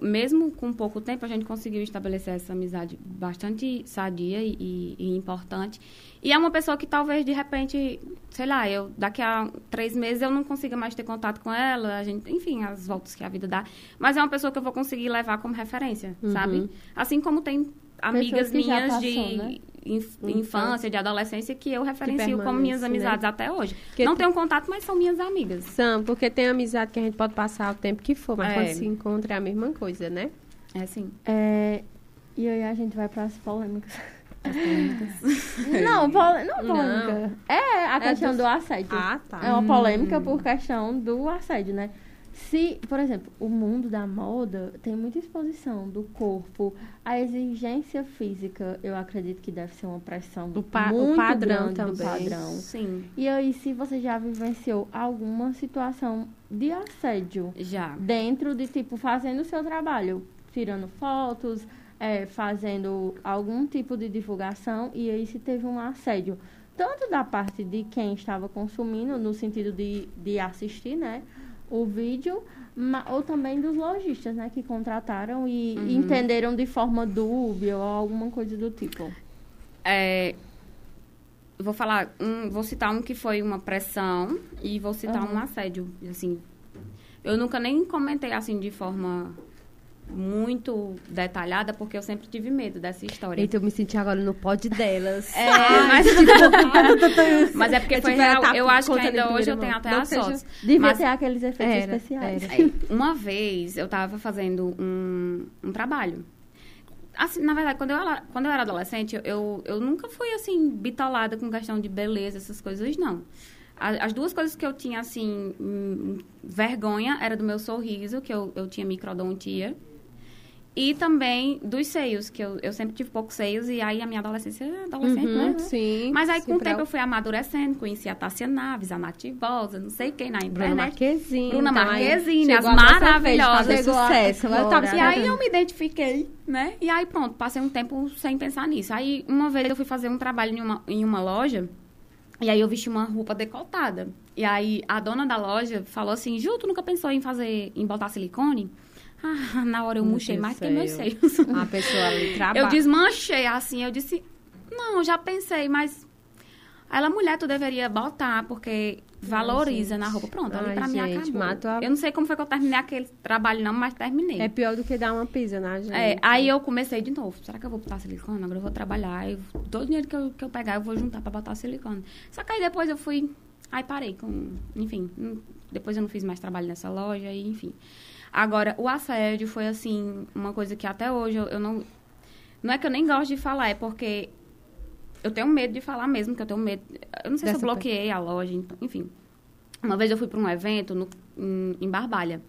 Speaker 3: mesmo com pouco tempo, a gente conseguiu estabelecer essa amizade bastante sadia e, e, importante. E é uma pessoa que talvez, de repente, sei lá, eu daqui a três meses eu não consiga mais ter contato com ela, a gente, enfim, as voltas que a vida dá. Mas é uma pessoa que eu vou conseguir levar como referência, uhum. sabe? Assim como tem amigas minhas passou, de. Né? Inf infância, de adolescência, que eu referencio como minhas né? amizades né? até hoje. Que não tenho contato, mas são minhas amigas.
Speaker 1: São, porque tem amizade que a gente pode passar o tempo que for, mas é. quando se encontra é a mesma coisa, né?
Speaker 3: É sim.
Speaker 2: É, e aí a gente vai para as polêmicas. As polêmicas. não, pol não polêmica. Não. É a é questão do... do assédio.
Speaker 1: Ah, tá.
Speaker 2: É uma polêmica hum. por questão do assédio, né? Se, por exemplo, o mundo da moda tem muita exposição do corpo, a exigência física, eu acredito que deve ser uma pressão
Speaker 1: o pa
Speaker 2: muito
Speaker 1: o padrão
Speaker 2: grande
Speaker 1: também.
Speaker 2: do padrão.
Speaker 3: Sim.
Speaker 2: E aí, se você já vivenciou alguma situação de assédio,
Speaker 3: já
Speaker 2: dentro de tipo fazendo o seu trabalho, tirando fotos, é, fazendo algum tipo de divulgação, e aí se teve um assédio tanto da parte de quem estava consumindo, no sentido de, de assistir, né? O vídeo, ou também dos lojistas, né, que contrataram e uhum. entenderam de forma dúbia ou alguma coisa do tipo.
Speaker 3: É, vou falar, um, vou citar um que foi uma pressão e vou citar
Speaker 2: Uhum.
Speaker 3: um assédio, assim. Eu nunca nem comentei assim de forma muito detalhada, porque eu sempre tive medo dessa história.
Speaker 1: Eita, eu me senti agora no pod delas.
Speaker 3: É, mas, mas é porque
Speaker 1: É
Speaker 3: foi
Speaker 1: tipo,
Speaker 3: real.
Speaker 1: tá
Speaker 3: eu acho que ainda hoje eu tenho até
Speaker 1: Não
Speaker 3: as fotos.
Speaker 2: Devia
Speaker 3: Mas-
Speaker 2: ter aqueles efeitos
Speaker 1: Era,
Speaker 2: especiais.
Speaker 1: era.
Speaker 3: Aí, uma vez eu tava fazendo um, um trabalho. Assim, na verdade, quando eu era, quando eu era adolescente, eu, eu nunca fui, assim, bitolada com questão de beleza, essas coisas, não. As duas coisas que eu tinha, assim, hum, vergonha era do meu sorriso, que eu, eu tinha microdontia. E também dos seios, que eu, eu sempre tive poucos seios. E aí, a minha adolescência é adolescente,
Speaker 1: Uhum,
Speaker 3: né?
Speaker 1: Sim.
Speaker 3: Mas aí,
Speaker 1: sim,
Speaker 3: com o tempo, eu fui amadurecendo. Conheci a Tássia Naves, a Nativosa, não sei quem na
Speaker 1: Bruna
Speaker 3: internet.
Speaker 1: Marquezine.
Speaker 3: Bruna
Speaker 1: então,
Speaker 3: Marquezine, as maravilhosas.
Speaker 1: Sucesso. Ela tava.
Speaker 3: E aí eu me identifiquei, né? E aí pronto, passei um tempo sem pensar nisso. Aí uma vez eu fui fazer um trabalho em uma, em uma loja e aí eu vesti uma roupa decotada. E aí a dona da loja falou assim, Ju, tu nunca pensou em fazer, em botar silicone? Ah, na hora eu murchei mais que meus seios.
Speaker 1: A pessoa ali trabalha.
Speaker 3: Eu desmanchei assim, eu disse, não, já pensei, mas... Ela, mulher, tu deveria botar, porque valoriza
Speaker 1: gente.
Speaker 3: na roupa. Pronto, ali
Speaker 1: Ai,
Speaker 3: pra mim
Speaker 1: gente,
Speaker 3: acabou.
Speaker 1: matou a-
Speaker 3: Eu não sei como foi que eu terminei aquele trabalho, não, mas terminei.
Speaker 1: É pior do que dar uma pisa na gente.
Speaker 3: É, aí eu comecei de novo. Será que eu vou botar silicone? Agora eu vou trabalhar. E todo o dinheiro que eu, que eu pegar, eu vou juntar pra botar silicone. Só que aí depois eu fui. Aí parei com. Enfim. hum, Depois eu não fiz mais trabalho nessa loja, e enfim. Agora, o assédio foi assim, uma coisa que até hoje eu, eu não. Não é que eu nem gosto de falar, é porque eu tenho medo de falar mesmo, que eu tenho medo. Eu não sei se
Speaker 1: Dessa
Speaker 3: eu bloqueei a loja, então, enfim. Uma vez eu fui para um evento no, em, em Barbalha.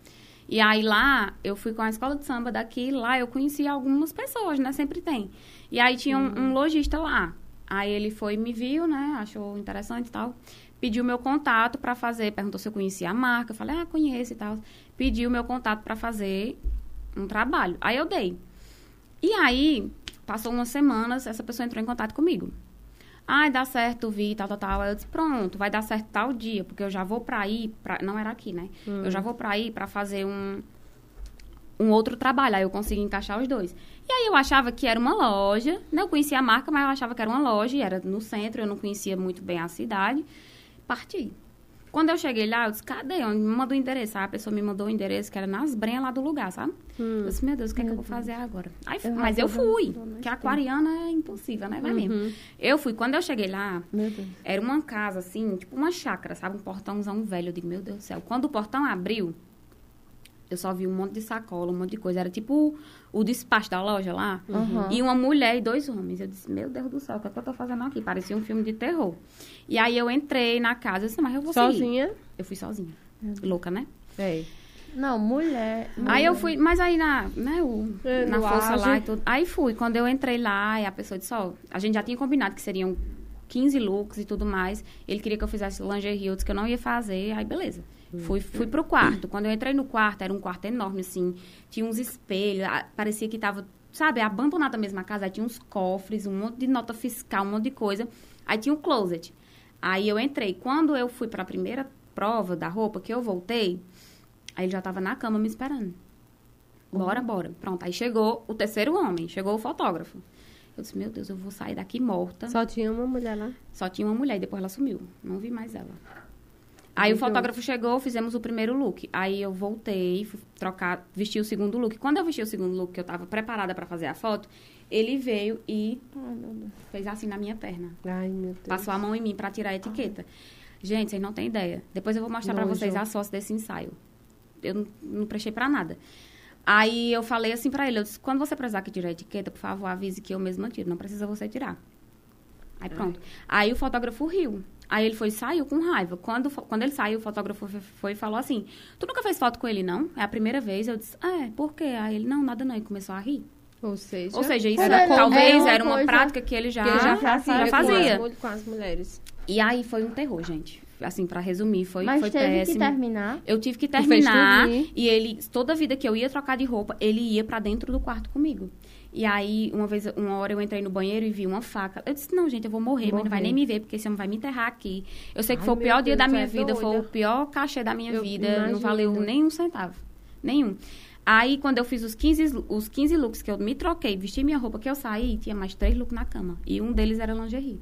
Speaker 3: E aí lá, eu fui com a escola de samba daqui, lá eu conheci algumas pessoas, né? Sempre tem. E aí tinha um, um lojista lá. Aí ele foi, me viu, né? Achou interessante e tal. Pediu meu contato para fazer, perguntou se eu conhecia a marca. Eu falei, ah, conheço e tal. Pediu meu contato para fazer um trabalho. Aí eu dei. E aí, passou umas semanas, essa pessoa entrou em contato comigo. Ai, dá certo, vi, tal, tal, tal. Aí eu disse, pronto, vai dar certo tal dia, porque eu já vou pra aí, pra... não era aqui, né? Eu já vou pra aí pra fazer um, um outro trabalho. Aí eu consegui encaixar os dois. E aí eu achava que era uma loja, né? Eu conhecia a marca, mas eu achava que era uma loja, e era no centro, eu não conhecia muito bem a cidade. Parti. Quando eu cheguei lá, eu disse, cadê? Onde me mandou o endereço? Aí a pessoa me mandou o endereço, que era nas brenhas lá do lugar, sabe? Eu disse, meu Deus, o que é que eu vou fazer agora? Aí,
Speaker 2: Eu
Speaker 3: mas eu fui, que a aquariana é impossível, né? Vai mesmo. Eu fui, quando eu cheguei lá, era uma casa, assim, tipo uma chácara, sabe? Um portãozão velho. Eu digo, meu Deus do céu. Quando o portão abriu, eu só vi um monte de sacola, um monte de coisa. Era tipo o despacho da loja lá.
Speaker 2: Uhum.
Speaker 3: E uma mulher e dois homens. Eu disse, meu Deus do céu, o que, é que eu tô fazendo aqui? Parecia um filme de terror. E aí eu entrei na casa, eu disse, mas eu vou seguir.
Speaker 1: Sozinha?
Speaker 3: Eu fui sozinha. Louca, né?
Speaker 1: É.
Speaker 2: Não, mulher.
Speaker 3: Aí eu fui, mas aí na, né, o,
Speaker 1: É,
Speaker 3: na força
Speaker 1: auge.
Speaker 3: lá e tudo. Aí fui, quando eu entrei lá, e a pessoa disse, ó, a gente já tinha combinado que seriam 15 looks e tudo mais. Ele queria que eu fizesse lingerie, eu disse que eu não ia fazer, aí beleza. Fui, fui pro quarto. Quando eu entrei no quarto, era um quarto enorme, assim, tinha uns espelhos, parecia que tava, sabe, abandonada mesmo a casa, aí tinha uns cofres, um monte de nota fiscal, um monte de coisa. Aí tinha um closet. Aí eu entrei. Quando eu fui pra primeira prova da roupa, que eu voltei, Aí ele já tava na cama me esperando. Bora, bora. Pronto. Aí chegou o terceiro homem, chegou o fotógrafo. Eu disse, meu Deus, eu vou sair daqui morta. Só,
Speaker 1: Só tinha uma mulher lá.
Speaker 3: tinha uma mulher e depois ela sumiu. Não vi mais ela. Aí o
Speaker 1: Então-
Speaker 3: fotógrafo chegou, fizemos o primeiro look. Aí eu voltei, fui trocar, vesti o segundo look. Quando eu vesti o segundo look, que eu tava preparada pra fazer a foto, ele veio e
Speaker 2: Ai,
Speaker 3: fez assim na minha perna.
Speaker 1: Ai, meu Deus.
Speaker 3: Passou a mão em mim pra tirar a etiqueta. Gente, vocês não têm ideia. Depois eu vou mostrar pra
Speaker 1: Nojo.
Speaker 3: vocês as fotos desse ensaio. Eu não, não prestei pra nada. Aí eu falei assim pra ele, eu disse, quando você precisar que tire a etiqueta, por favor, avise que eu mesma tiro. Não precisa você tirar. Aí pronto. Aí o fotógrafo riu. Aí ele foi e saiu com raiva. Quando, quando ele saiu, o fotógrafo foi- e falou assim, tu nunca fez foto com ele, não? É a primeira vez. Eu disse, ah, é, por quê? Aí ele, não, nada não. E começou a rir.
Speaker 1: Ou seja,
Speaker 3: Ou seja, isso
Speaker 2: Era
Speaker 3: talvez
Speaker 2: uma
Speaker 3: era uma prática que ele já,
Speaker 1: que ele já
Speaker 2: já
Speaker 1: fazia,
Speaker 3: já
Speaker 1: com
Speaker 3: fazia.
Speaker 1: as mul- Com as mulheres.
Speaker 3: E aí foi um terror, gente. Assim, pra resumir, foi,
Speaker 2: Mas
Speaker 3: foi
Speaker 2: teve
Speaker 3: péssimo.
Speaker 2: que terminar.
Speaker 3: Eu tive que terminar e ele, toda vida que eu ia trocar de roupa, ele ia pra dentro do quarto comigo. E aí, uma vez, uma hora eu entrei no banheiro e vi uma faca. Eu disse, não, gente, eu vou morrer, mas não vai
Speaker 1: Morrer.
Speaker 3: nem me ver, porque esse homem vai me enterrar aqui. Eu sei que
Speaker 1: Ai,
Speaker 3: foi o pior dia
Speaker 1: Deus,
Speaker 3: da
Speaker 1: tu
Speaker 3: minha
Speaker 1: é
Speaker 3: vida, foi o
Speaker 1: doida.
Speaker 3: pior cachê da minha
Speaker 1: Eu
Speaker 3: vida. Não
Speaker 1: imagino.
Speaker 3: valeu nem um centavo. Nenhum. Aí, quando eu fiz os 15, os 15 looks que eu me troquei, vesti minha roupa, que eu saí, tinha mais três looks na cama. E um deles era lingerie.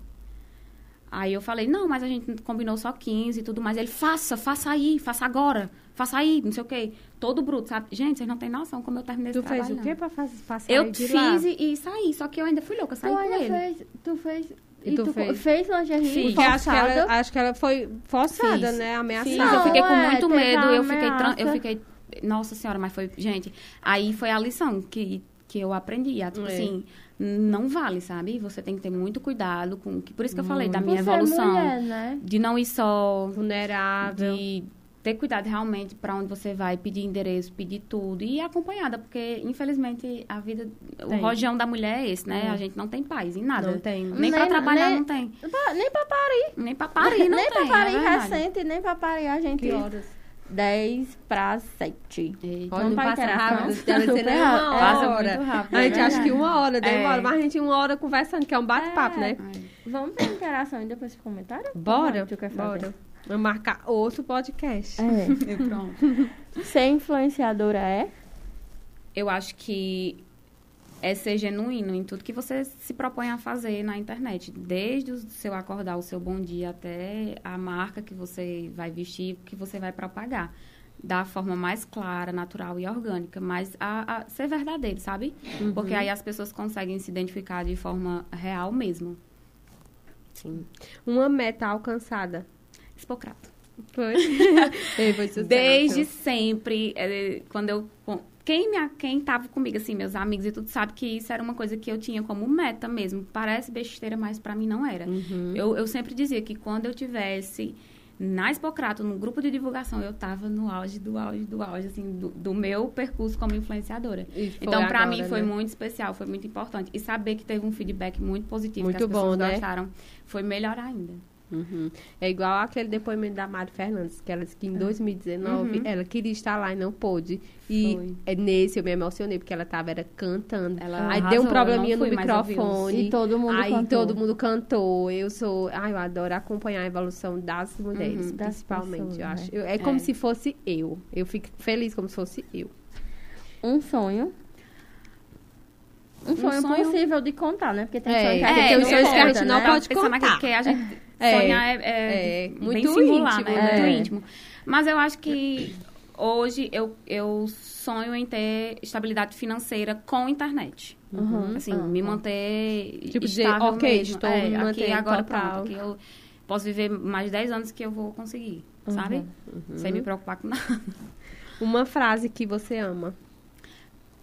Speaker 3: Aí eu falei, não, mas a gente combinou só 15 e tudo mais. Ele, faça, faça aí, faça agora, faça aí, não sei o quê. Todo bruto, sabe? Gente, vocês não têm noção como eu terminei
Speaker 1: Tu
Speaker 3: esse
Speaker 1: fez
Speaker 3: trabalho.
Speaker 1: o quê pra fazer passar
Speaker 3: Eu
Speaker 1: de lá?
Speaker 3: fiz e, e saí, só que eu ainda fui louca,
Speaker 2: Tu
Speaker 3: saí com
Speaker 2: ainda
Speaker 3: ele.
Speaker 2: fez, tu fez,
Speaker 1: E
Speaker 2: e
Speaker 1: tu
Speaker 2: tu,
Speaker 1: fez?
Speaker 2: fez, fez lingerie.
Speaker 1: Porque acho que, ela,
Speaker 2: forçada?
Speaker 1: acho que ela foi forçada,
Speaker 3: Fiz.
Speaker 1: né? Ameaçada.
Speaker 2: Não,
Speaker 3: eu fiquei com
Speaker 2: é,
Speaker 3: muito
Speaker 2: teve
Speaker 3: medo, eu fiquei, tran- eu fiquei, nossa senhora, mas foi, gente, aí foi a lição que, que eu aprendi, tipo
Speaker 1: É.
Speaker 3: assim, não vale, sabe? Você tem que ter muito cuidado com, que por isso que eu falei da minha
Speaker 2: é
Speaker 3: evolução,
Speaker 2: mulher, né?
Speaker 3: de não ir só
Speaker 1: Vulnerável.
Speaker 3: de ter cuidado realmente para onde você vai, pedir endereço, pedir tudo e ir acompanhada, porque infelizmente a vida,
Speaker 1: Tem.
Speaker 3: o rojão da mulher é esse, né?
Speaker 1: É.
Speaker 3: A gente não tem paz em nada.
Speaker 1: Não tem.
Speaker 3: Nem,
Speaker 2: Nem-
Speaker 3: trabalhar
Speaker 2: nem-
Speaker 3: não tem.
Speaker 2: Nem pra parir.
Speaker 3: Nem pra parir não
Speaker 2: nem
Speaker 3: tem.
Speaker 2: pra parir
Speaker 3: é
Speaker 2: recente, nem pra parir a gente.
Speaker 1: Que horas?
Speaker 2: 10 pra 7.
Speaker 3: Eita.
Speaker 1: Olha, não passa
Speaker 2: interação.
Speaker 1: rápido. Deve ser
Speaker 2: Super
Speaker 1: nem uma
Speaker 2: rápido.
Speaker 3: Passa
Speaker 1: hora.
Speaker 3: muito rápido,
Speaker 1: A
Speaker 3: é
Speaker 1: gente acha
Speaker 3: verdade.
Speaker 1: que uma hora demora,
Speaker 3: É.
Speaker 1: mas a gente uma hora conversando, que é um bate-papo,
Speaker 2: É.
Speaker 1: né?
Speaker 2: Vamos pra interação e depois comentário?
Speaker 1: Bora,
Speaker 2: Como tu quer fazer?
Speaker 1: bora. Vamos marcar outro podcast.
Speaker 2: É.
Speaker 3: Pronto.
Speaker 2: Ser influenciadora é?
Speaker 3: Eu acho que é ser genuíno em tudo que você se propõe a fazer na internet. Desde o seu acordar, o seu bom dia, até a marca que você vai vestir, que você vai propagar. Da forma mais clara, natural e orgânica. Mas a, a- ser verdadeiro, sabe? Porque aí as pessoas conseguem se identificar de forma real mesmo.
Speaker 1: Sim. Uma meta alcançada.
Speaker 3: Espocrato.
Speaker 1: Foi?
Speaker 3: Desde sempre, eh, quando eu. Quem, me, quem tava comigo, assim, meus amigos e tudo, sabe que isso era uma coisa que eu tinha como meta mesmo. Parece besteira, mas pra mim não era.
Speaker 1: Uhum.
Speaker 3: Eu, eu sempre dizia que quando eu tivesse na Expocrato, no grupo de divulgação, eu tava no auge do auge do auge, assim, do, do meu percurso como influenciadora.
Speaker 1: Foi
Speaker 3: Então, pra
Speaker 1: agora,
Speaker 3: mim, foi
Speaker 1: né?
Speaker 3: muito especial, foi muito importante. E saber que teve um feedback muito positivo,
Speaker 1: Muito
Speaker 3: que as pessoas
Speaker 1: bom, né?
Speaker 3: gostaram, foi melhor ainda.
Speaker 1: Uhum. É igual aquele depoimento da Mari Fernandes, que ela disse que em 2019
Speaker 3: Uhum.
Speaker 1: ela queria estar lá e não pôde. E
Speaker 3: Foi.
Speaker 1: é nesse eu me emocionei, porque ela tava era cantando.
Speaker 3: Ela
Speaker 1: aí
Speaker 3: arrasou,
Speaker 1: deu um probleminha no microfone.
Speaker 2: E todo mundo
Speaker 1: aí
Speaker 2: cantou.
Speaker 1: todo mundo cantou. Eu sou. Ai, eu adoro acompanhar a evolução das mulheres,
Speaker 3: Uhum.
Speaker 2: Das
Speaker 1: principalmente.
Speaker 2: pessoas,
Speaker 1: eu
Speaker 2: né?
Speaker 1: acho. Eu- é como
Speaker 3: É.
Speaker 1: se fosse eu. Eu fico feliz como se fosse eu.
Speaker 2: Um sonho. Um sonho,
Speaker 3: sonho-
Speaker 2: possível de contar, né? Porque tem
Speaker 1: É,
Speaker 2: sonho que a
Speaker 1: é,
Speaker 2: gente
Speaker 1: tem os sonhos que a gente não
Speaker 2: né?
Speaker 1: pode contar.
Speaker 3: aqui, porque a gente
Speaker 1: É,
Speaker 3: sonhar é, é
Speaker 1: é, muito
Speaker 3: singular,
Speaker 1: íntimo,
Speaker 3: né?
Speaker 1: né?
Speaker 3: Muito
Speaker 2: É.
Speaker 3: íntimo. Mas eu acho que hoje eu, eu sonho em ter estabilidade financeira com internet.
Speaker 2: Uhum.
Speaker 3: Assim,
Speaker 2: Uhum.
Speaker 3: me manter
Speaker 1: Tipo,
Speaker 3: estável
Speaker 1: ok,
Speaker 3: mesmo.
Speaker 1: estou
Speaker 3: é,
Speaker 1: me
Speaker 3: aqui agora
Speaker 1: total.
Speaker 3: pronto, que eu posso viver mais 10 anos que eu vou conseguir, sabe? Sem me preocupar com nada.
Speaker 1: Uma frase que você ama.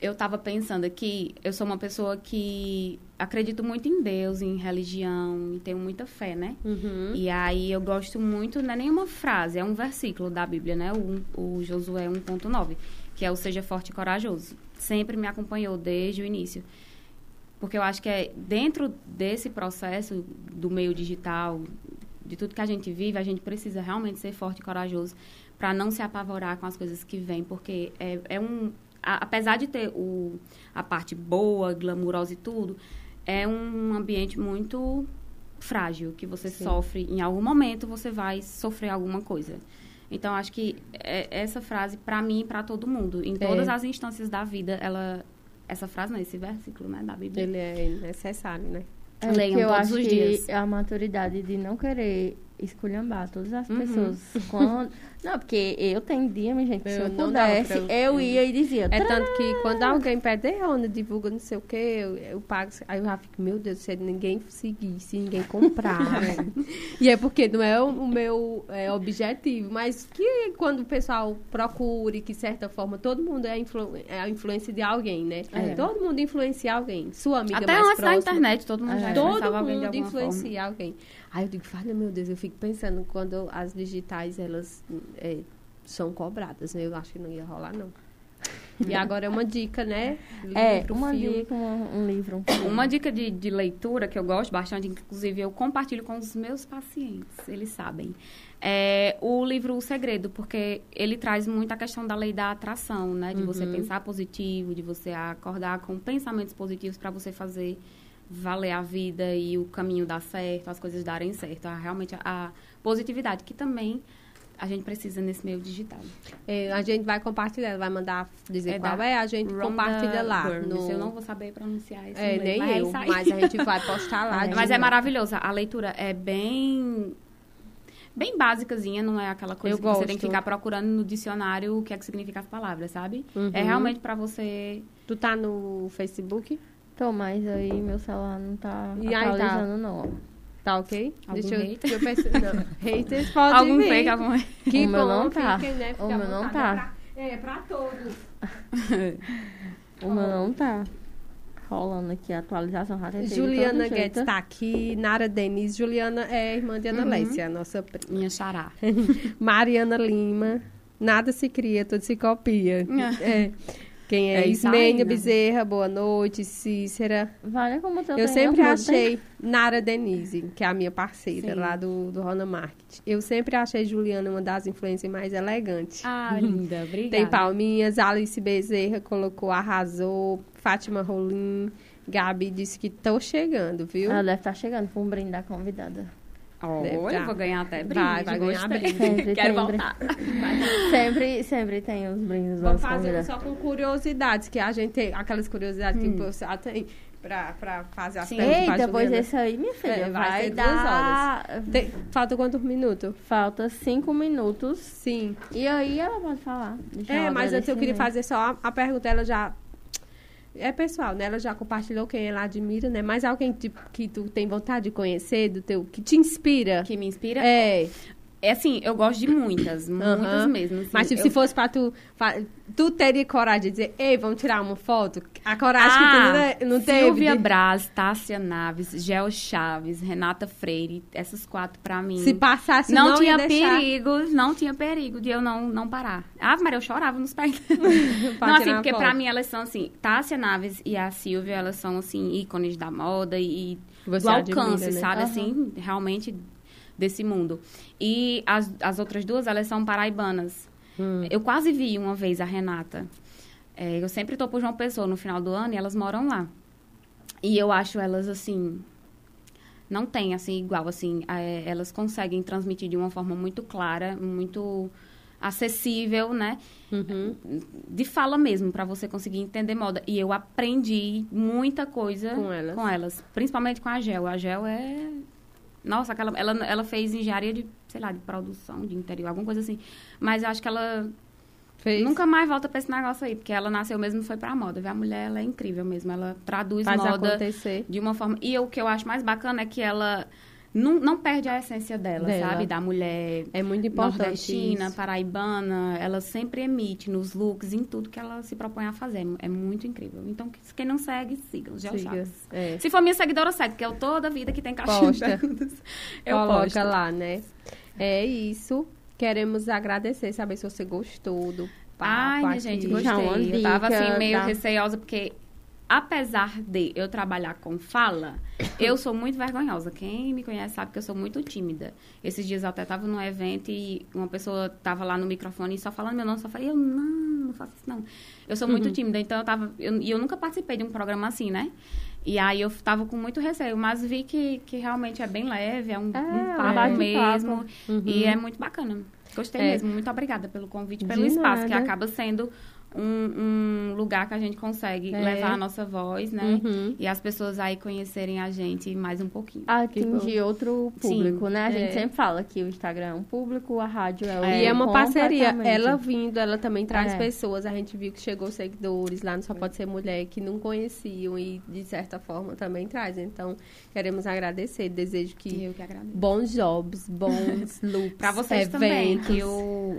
Speaker 3: Eu estava pensando aqui, eu sou uma pessoa que acredito muito em Deus, em religião, e tenho muita fé, né?
Speaker 1: Uhum.
Speaker 3: E aí eu gosto muito, não é nenhuma frase, é um versículo da Bíblia, né? O, o Josué 1.9, que é o Seja Forte e Corajoso. Sempre me acompanhou desde o início. Porque eu acho que é dentro desse processo do meio digital, de tudo que a gente vive, a gente precisa realmente ser forte e corajoso para não se apavorar com as coisas que vêm, porque é, é um a- apesar de ter o, a parte boa, glamurosa e tudo, é um ambiente muito frágil, que você
Speaker 1: Sim.
Speaker 3: sofre, em algum momento você vai sofrer alguma coisa. Então, acho que é- essa frase, para mim e para todo mundo, em
Speaker 1: É.
Speaker 3: todas as instâncias da vida, ela... Essa frase, não, esse versículo, né, da Bíblia.
Speaker 1: Ele é necessário, né?
Speaker 2: É
Speaker 3: Leiam
Speaker 2: eu
Speaker 3: todos
Speaker 2: acho
Speaker 3: os
Speaker 2: que
Speaker 3: dias.
Speaker 2: a maturidade de não querer esculhambar todas as
Speaker 3: Uhum.
Speaker 2: pessoas. Quando... Não, porque eu tenho dia, minha gente, que se
Speaker 1: Eu
Speaker 2: eu pudesse,
Speaker 1: pra eu-
Speaker 2: eu ia e dizia.
Speaker 1: É tanto que quando alguém pede, "Ei, Rona, divulga não sei o quê, eu, eu pago. Aí eu já fico, meu Deus, se ninguém seguir, se ninguém comprar. e é porque não é o, o meu é, objetivo, mas que quando o pessoal procure, que de certa forma todo mundo é, influ, é a influência de alguém, né?
Speaker 3: É.
Speaker 1: Todo mundo influencia alguém. Sua amiga
Speaker 3: Até
Speaker 1: mais
Speaker 3: antes da internet, todo mundo já
Speaker 1: Todo
Speaker 3: alguém de
Speaker 1: mundo
Speaker 3: alguma forma.
Speaker 1: influencia alguém. Aí eu digo, fala, meu Deus, eu fico pensando quando as digitais, elas é, são cobradas. né? Eu acho que não ia rolar, não. E agora é uma dica, né?
Speaker 2: É,
Speaker 1: Livro,
Speaker 2: uma
Speaker 1: filme.
Speaker 2: dica, um, um livro. um filme.
Speaker 3: Uma dica de, de leitura que eu gosto bastante, inclusive eu compartilho com os meus pacientes, eles sabem. É o livro O Segredo, porque ele traz muito a questão da lei da atração, né? De você
Speaker 1: Uhum.
Speaker 3: pensar positivo, de você acordar com pensamentos positivos para você fazer valer a vida e o caminho dar certo, as coisas darem certo. Ah, Realmente a positividade, que também a gente precisa nesse meio digital.
Speaker 1: É, a gente vai compartilhar, vai mandar dizer
Speaker 3: É
Speaker 1: qual é, a gente
Speaker 3: Rhonda
Speaker 1: compartilha lá.
Speaker 3: Burns.
Speaker 1: no-
Speaker 3: Eu não vou saber pronunciar isso.
Speaker 1: É, nem
Speaker 3: mas é
Speaker 1: eu, mas a gente vai postar lá.
Speaker 3: Mas é maravilhosa. A leitura é bem. Bem básicazinha, não é aquela coisa
Speaker 1: Eu
Speaker 3: que você tem que
Speaker 1: gosto.
Speaker 3: ficar procurando no dicionário o que é que significa as palavras, sabe?
Speaker 1: Uhum.
Speaker 3: É realmente pra você.
Speaker 1: Tu tá no Facebook?
Speaker 2: Tô, mas aí meu celular não tá
Speaker 1: E aí tá?
Speaker 2: atualizando, não.
Speaker 1: Tá ok?
Speaker 3: Algum
Speaker 1: Deixa eu,
Speaker 3: hater?
Speaker 1: eu pensar. Não, haters pode
Speaker 3: algum
Speaker 1: vir.
Speaker 3: fake, algum.
Speaker 1: Que
Speaker 2: O meu
Speaker 1: bom,
Speaker 2: não tá.
Speaker 1: fiquem, né?
Speaker 2: O meu não tá.
Speaker 1: É pra, é pra todos.
Speaker 2: O meu não tá rolando aqui a atualização.
Speaker 1: Juliana Guedes tá aqui, Nara Denise. Juliana é irmã de Ana
Speaker 3: Uhum.
Speaker 1: Lécia, nossa prima.
Speaker 3: Minha xará.
Speaker 1: Mariana Lima. Nada se cria, tudo se copia. É. Quem é,
Speaker 3: É
Speaker 1: Ismênia
Speaker 3: né?
Speaker 1: Bezerra, boa noite. Cícera.
Speaker 2: Vale como eu
Speaker 1: Eu
Speaker 2: tenho
Speaker 1: sempre achei Nara Denise, que é a minha parceira
Speaker 3: Sim.
Speaker 1: lá do, do Rona Market. Eu sempre achei Juliana uma das influências mais elegantes.
Speaker 3: Ah, linda. Obrigada.
Speaker 1: Tem palminhas, Alice Bezerra colocou, arrasou, Fátima Rolim, Gabi disse que tô chegando, viu?
Speaker 2: Ela deve estar chegando com um brinde da convidada.
Speaker 3: Olha,
Speaker 1: tá.
Speaker 3: vou ganhar até brinde.
Speaker 1: Vai, vai ganhar brinde.
Speaker 2: Sempre
Speaker 3: Quero voltar.
Speaker 2: Sempre, sempre tem os brindes
Speaker 1: Vamos
Speaker 2: das
Speaker 1: fazer só com curiosidades, que a gente tem, aquelas curiosidades
Speaker 3: Hum.
Speaker 1: que o pessoal tem pra, pra fazer as
Speaker 3: Sim.
Speaker 1: perguntas pra
Speaker 2: Eita, pois
Speaker 1: Juliana.
Speaker 2: esse aí, minha filha,
Speaker 1: É, vai
Speaker 2: vai,
Speaker 1: ser duas
Speaker 2: dar...
Speaker 1: Tem- falta quantos minutos?
Speaker 2: Falta cinco minutos.
Speaker 1: Sim.
Speaker 2: E aí ela pode falar. deixar
Speaker 1: É, mas antes eu queria fazer só a, a pergunta, ela já... É pessoal, né? Ela já compartilhou quem ela admira, né? Mas alguém que, que tu tem vontade de conhecer, do teu, que te inspira.
Speaker 3: Que me inspira.
Speaker 1: É,
Speaker 3: É assim, eu gosto de muitas, muitas mesmo. assim.
Speaker 1: mas tipo,
Speaker 3: Eu-
Speaker 1: se fosse pra tu... tu teria coragem de dizer, ei, vamos tirar uma foto? A coragem
Speaker 3: Ah,
Speaker 1: que tu não, não teve.
Speaker 3: Silvia Braz, Tássia Naves, Gel Chaves, Renata Freire, essas quatro pra mim.
Speaker 1: Se passasse,
Speaker 3: não,
Speaker 1: não,
Speaker 3: tinha
Speaker 1: ia deixar
Speaker 3: perigo, não tinha perigo de eu não, não parar. Ah, Maria, eu chorava nos pés. não, assim, porque pra mim elas são assim, Tássia Naves e a Silvia, elas são assim, ícones da moda e
Speaker 1: Você
Speaker 3: do alcance,
Speaker 1: admira, né?
Speaker 3: sabe? Assim, realmente desse mundo. E as, as outras duas, elas são paraibanas.
Speaker 1: Hum.
Speaker 3: Eu quase vi uma vez a Renata. É, eu sempre tô por João Pessoa no final do ano e elas moram lá. E eu acho elas assim. Não tem assim igual assim. é, elas conseguem transmitir de uma forma muito clara, muito acessível, né?
Speaker 1: Uhum.
Speaker 3: De fala mesmo, para você conseguir entender moda. E eu aprendi muita coisa
Speaker 1: Com elas.
Speaker 3: com elas. Principalmente com a Gel. A Gel é. Nossa, aquela, ela, ela fez engenharia de, sei lá, de produção, de interior, alguma coisa assim. Mas eu acho que ela
Speaker 1: Fez.
Speaker 3: Nunca mais volta pra esse negócio aí, porque ela nasceu mesmo foi pra moda. A mulher, ela é incrível mesmo. Ela traduz
Speaker 1: faz
Speaker 3: moda
Speaker 1: acontecer.
Speaker 3: de uma forma... E o que eu acho mais bacana é que ela não, não perde a essência dela,
Speaker 1: Dela.
Speaker 3: sabe? Da mulher
Speaker 1: É muito importante
Speaker 3: nordestina,
Speaker 1: isso.
Speaker 3: paraibana. Ela sempre emite nos looks, em tudo que ela se propõe a fazer. É muito incrível. Então, quem não segue, siga. Os
Speaker 1: Siga.
Speaker 3: Chaves.
Speaker 1: É.
Speaker 3: Se for minha seguidora, segue, porque eu toda vida que tem caixinha
Speaker 1: Posta.
Speaker 3: eu
Speaker 1: Coloca
Speaker 3: posto.
Speaker 1: lá, né? É isso. Queremos agradecer, saber se você gostou do papo
Speaker 3: Ai, minha gente,
Speaker 2: uma
Speaker 3: gostei. Eu tava assim, meio receosa, porque apesar de eu trabalhar com fala, eu sou muito vergonhosa. Quem me conhece sabe que eu sou muito tímida. Esses dias eu até tava num evento e uma pessoa tava lá no microfone e só falando meu nome, só falei, eu não, não faço isso não. Eu sou muito tímida, então eu tava. eu- E eu, nunca participei de um programa assim, né? E aí eu tava com muito receio, mas vi que, que realmente é bem leve, é um,
Speaker 2: É,
Speaker 3: um papo
Speaker 2: bate-papo.
Speaker 3: mesmo.
Speaker 1: Uhum.
Speaker 3: E é muito bacana. Gostei
Speaker 1: É.
Speaker 3: mesmo. Muito obrigada pelo convite, pelo
Speaker 1: De
Speaker 3: espaço, que
Speaker 1: nada.
Speaker 3: acaba sendo um, um lugar que a gente consegue
Speaker 1: É.
Speaker 3: levar a nossa voz, né?
Speaker 1: Uhum.
Speaker 3: E as pessoas aí conhecerem a gente mais um pouquinho.
Speaker 2: Atingir outro público,
Speaker 3: Sim.
Speaker 2: né? A gente
Speaker 1: É.
Speaker 2: sempre fala que o Instagram é um público, a rádio é,
Speaker 1: E é
Speaker 2: outro
Speaker 1: uma parceria. Ela vindo, ela também traz
Speaker 2: É.
Speaker 1: pessoas. A gente viu que chegou seguidores lá no Só Pode Ser Mulher que não conheciam e, de certa forma, também traz. Então, queremos agradecer. Desejo que
Speaker 3: Eu que agradeço.
Speaker 1: bons jobs, bons looks,
Speaker 3: Pra vocês também,
Speaker 1: eventos.
Speaker 3: que o...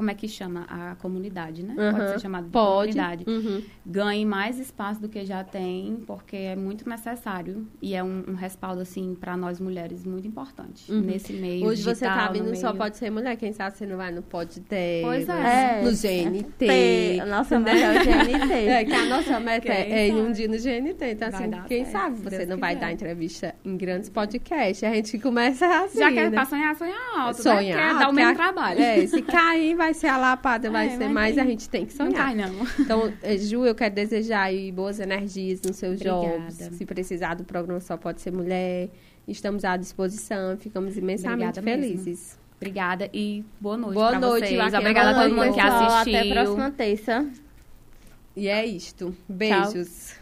Speaker 3: Como é que chama? A comunidade, né?
Speaker 1: Aham.
Speaker 3: Pode ser chamado de
Speaker 1: Pode.
Speaker 3: comunidade.
Speaker 1: Uhum.
Speaker 3: ganhe mais espaço do que já tem, porque é muito necessário e é um, um respaldo assim para nós mulheres muito importante
Speaker 1: Uhum.
Speaker 3: nesse meio
Speaker 1: Hoje você tá
Speaker 3: digital,
Speaker 1: vindo
Speaker 3: no
Speaker 1: Só
Speaker 3: meio-
Speaker 1: Pode Ser Mulher. Quem sabe você não vai no Pode Ter.
Speaker 3: Pois é.
Speaker 2: É.
Speaker 1: No GNT.
Speaker 2: T. Nossa, melhor GNT.
Speaker 1: É, que a nossa meta
Speaker 3: Quem
Speaker 1: é, é ir um dia no GNT. Então,
Speaker 3: Vai
Speaker 1: assim,
Speaker 3: dar
Speaker 1: quem
Speaker 3: certo,
Speaker 1: sabe você
Speaker 3: Deus
Speaker 1: não vai
Speaker 3: quiser.
Speaker 1: dar entrevista em grandes podcasts. A gente começa assim,
Speaker 3: Já que é
Speaker 1: né?
Speaker 3: pra sonhar, sonhar alto,
Speaker 1: Sonhar,
Speaker 3: né? Porque dá o mesmo
Speaker 1: a-
Speaker 3: trabalho.
Speaker 1: É, se cair, vai ser a lapada, vai
Speaker 3: É,
Speaker 1: ser
Speaker 3: mas
Speaker 1: mais,
Speaker 3: tem-
Speaker 1: a gente tem que
Speaker 3: não
Speaker 1: sonhar.
Speaker 3: cai, não.
Speaker 1: Então, eh, Ju, eu quero desejar aí boas energias nos seus
Speaker 3: Obrigada.
Speaker 1: jobs. Se precisar do programa Só Pode Ser Mulher, estamos à disposição. Ficamos imensamente
Speaker 3: Obrigada mesmo.
Speaker 1: felizes.
Speaker 3: Obrigada e boa noite
Speaker 1: Boa
Speaker 3: pra
Speaker 1: noite,
Speaker 3: vocês. Obrigada a todo
Speaker 1: noite,
Speaker 3: mundo que assistiu.
Speaker 2: Até a próxima terça.
Speaker 1: E é isto. Beijos.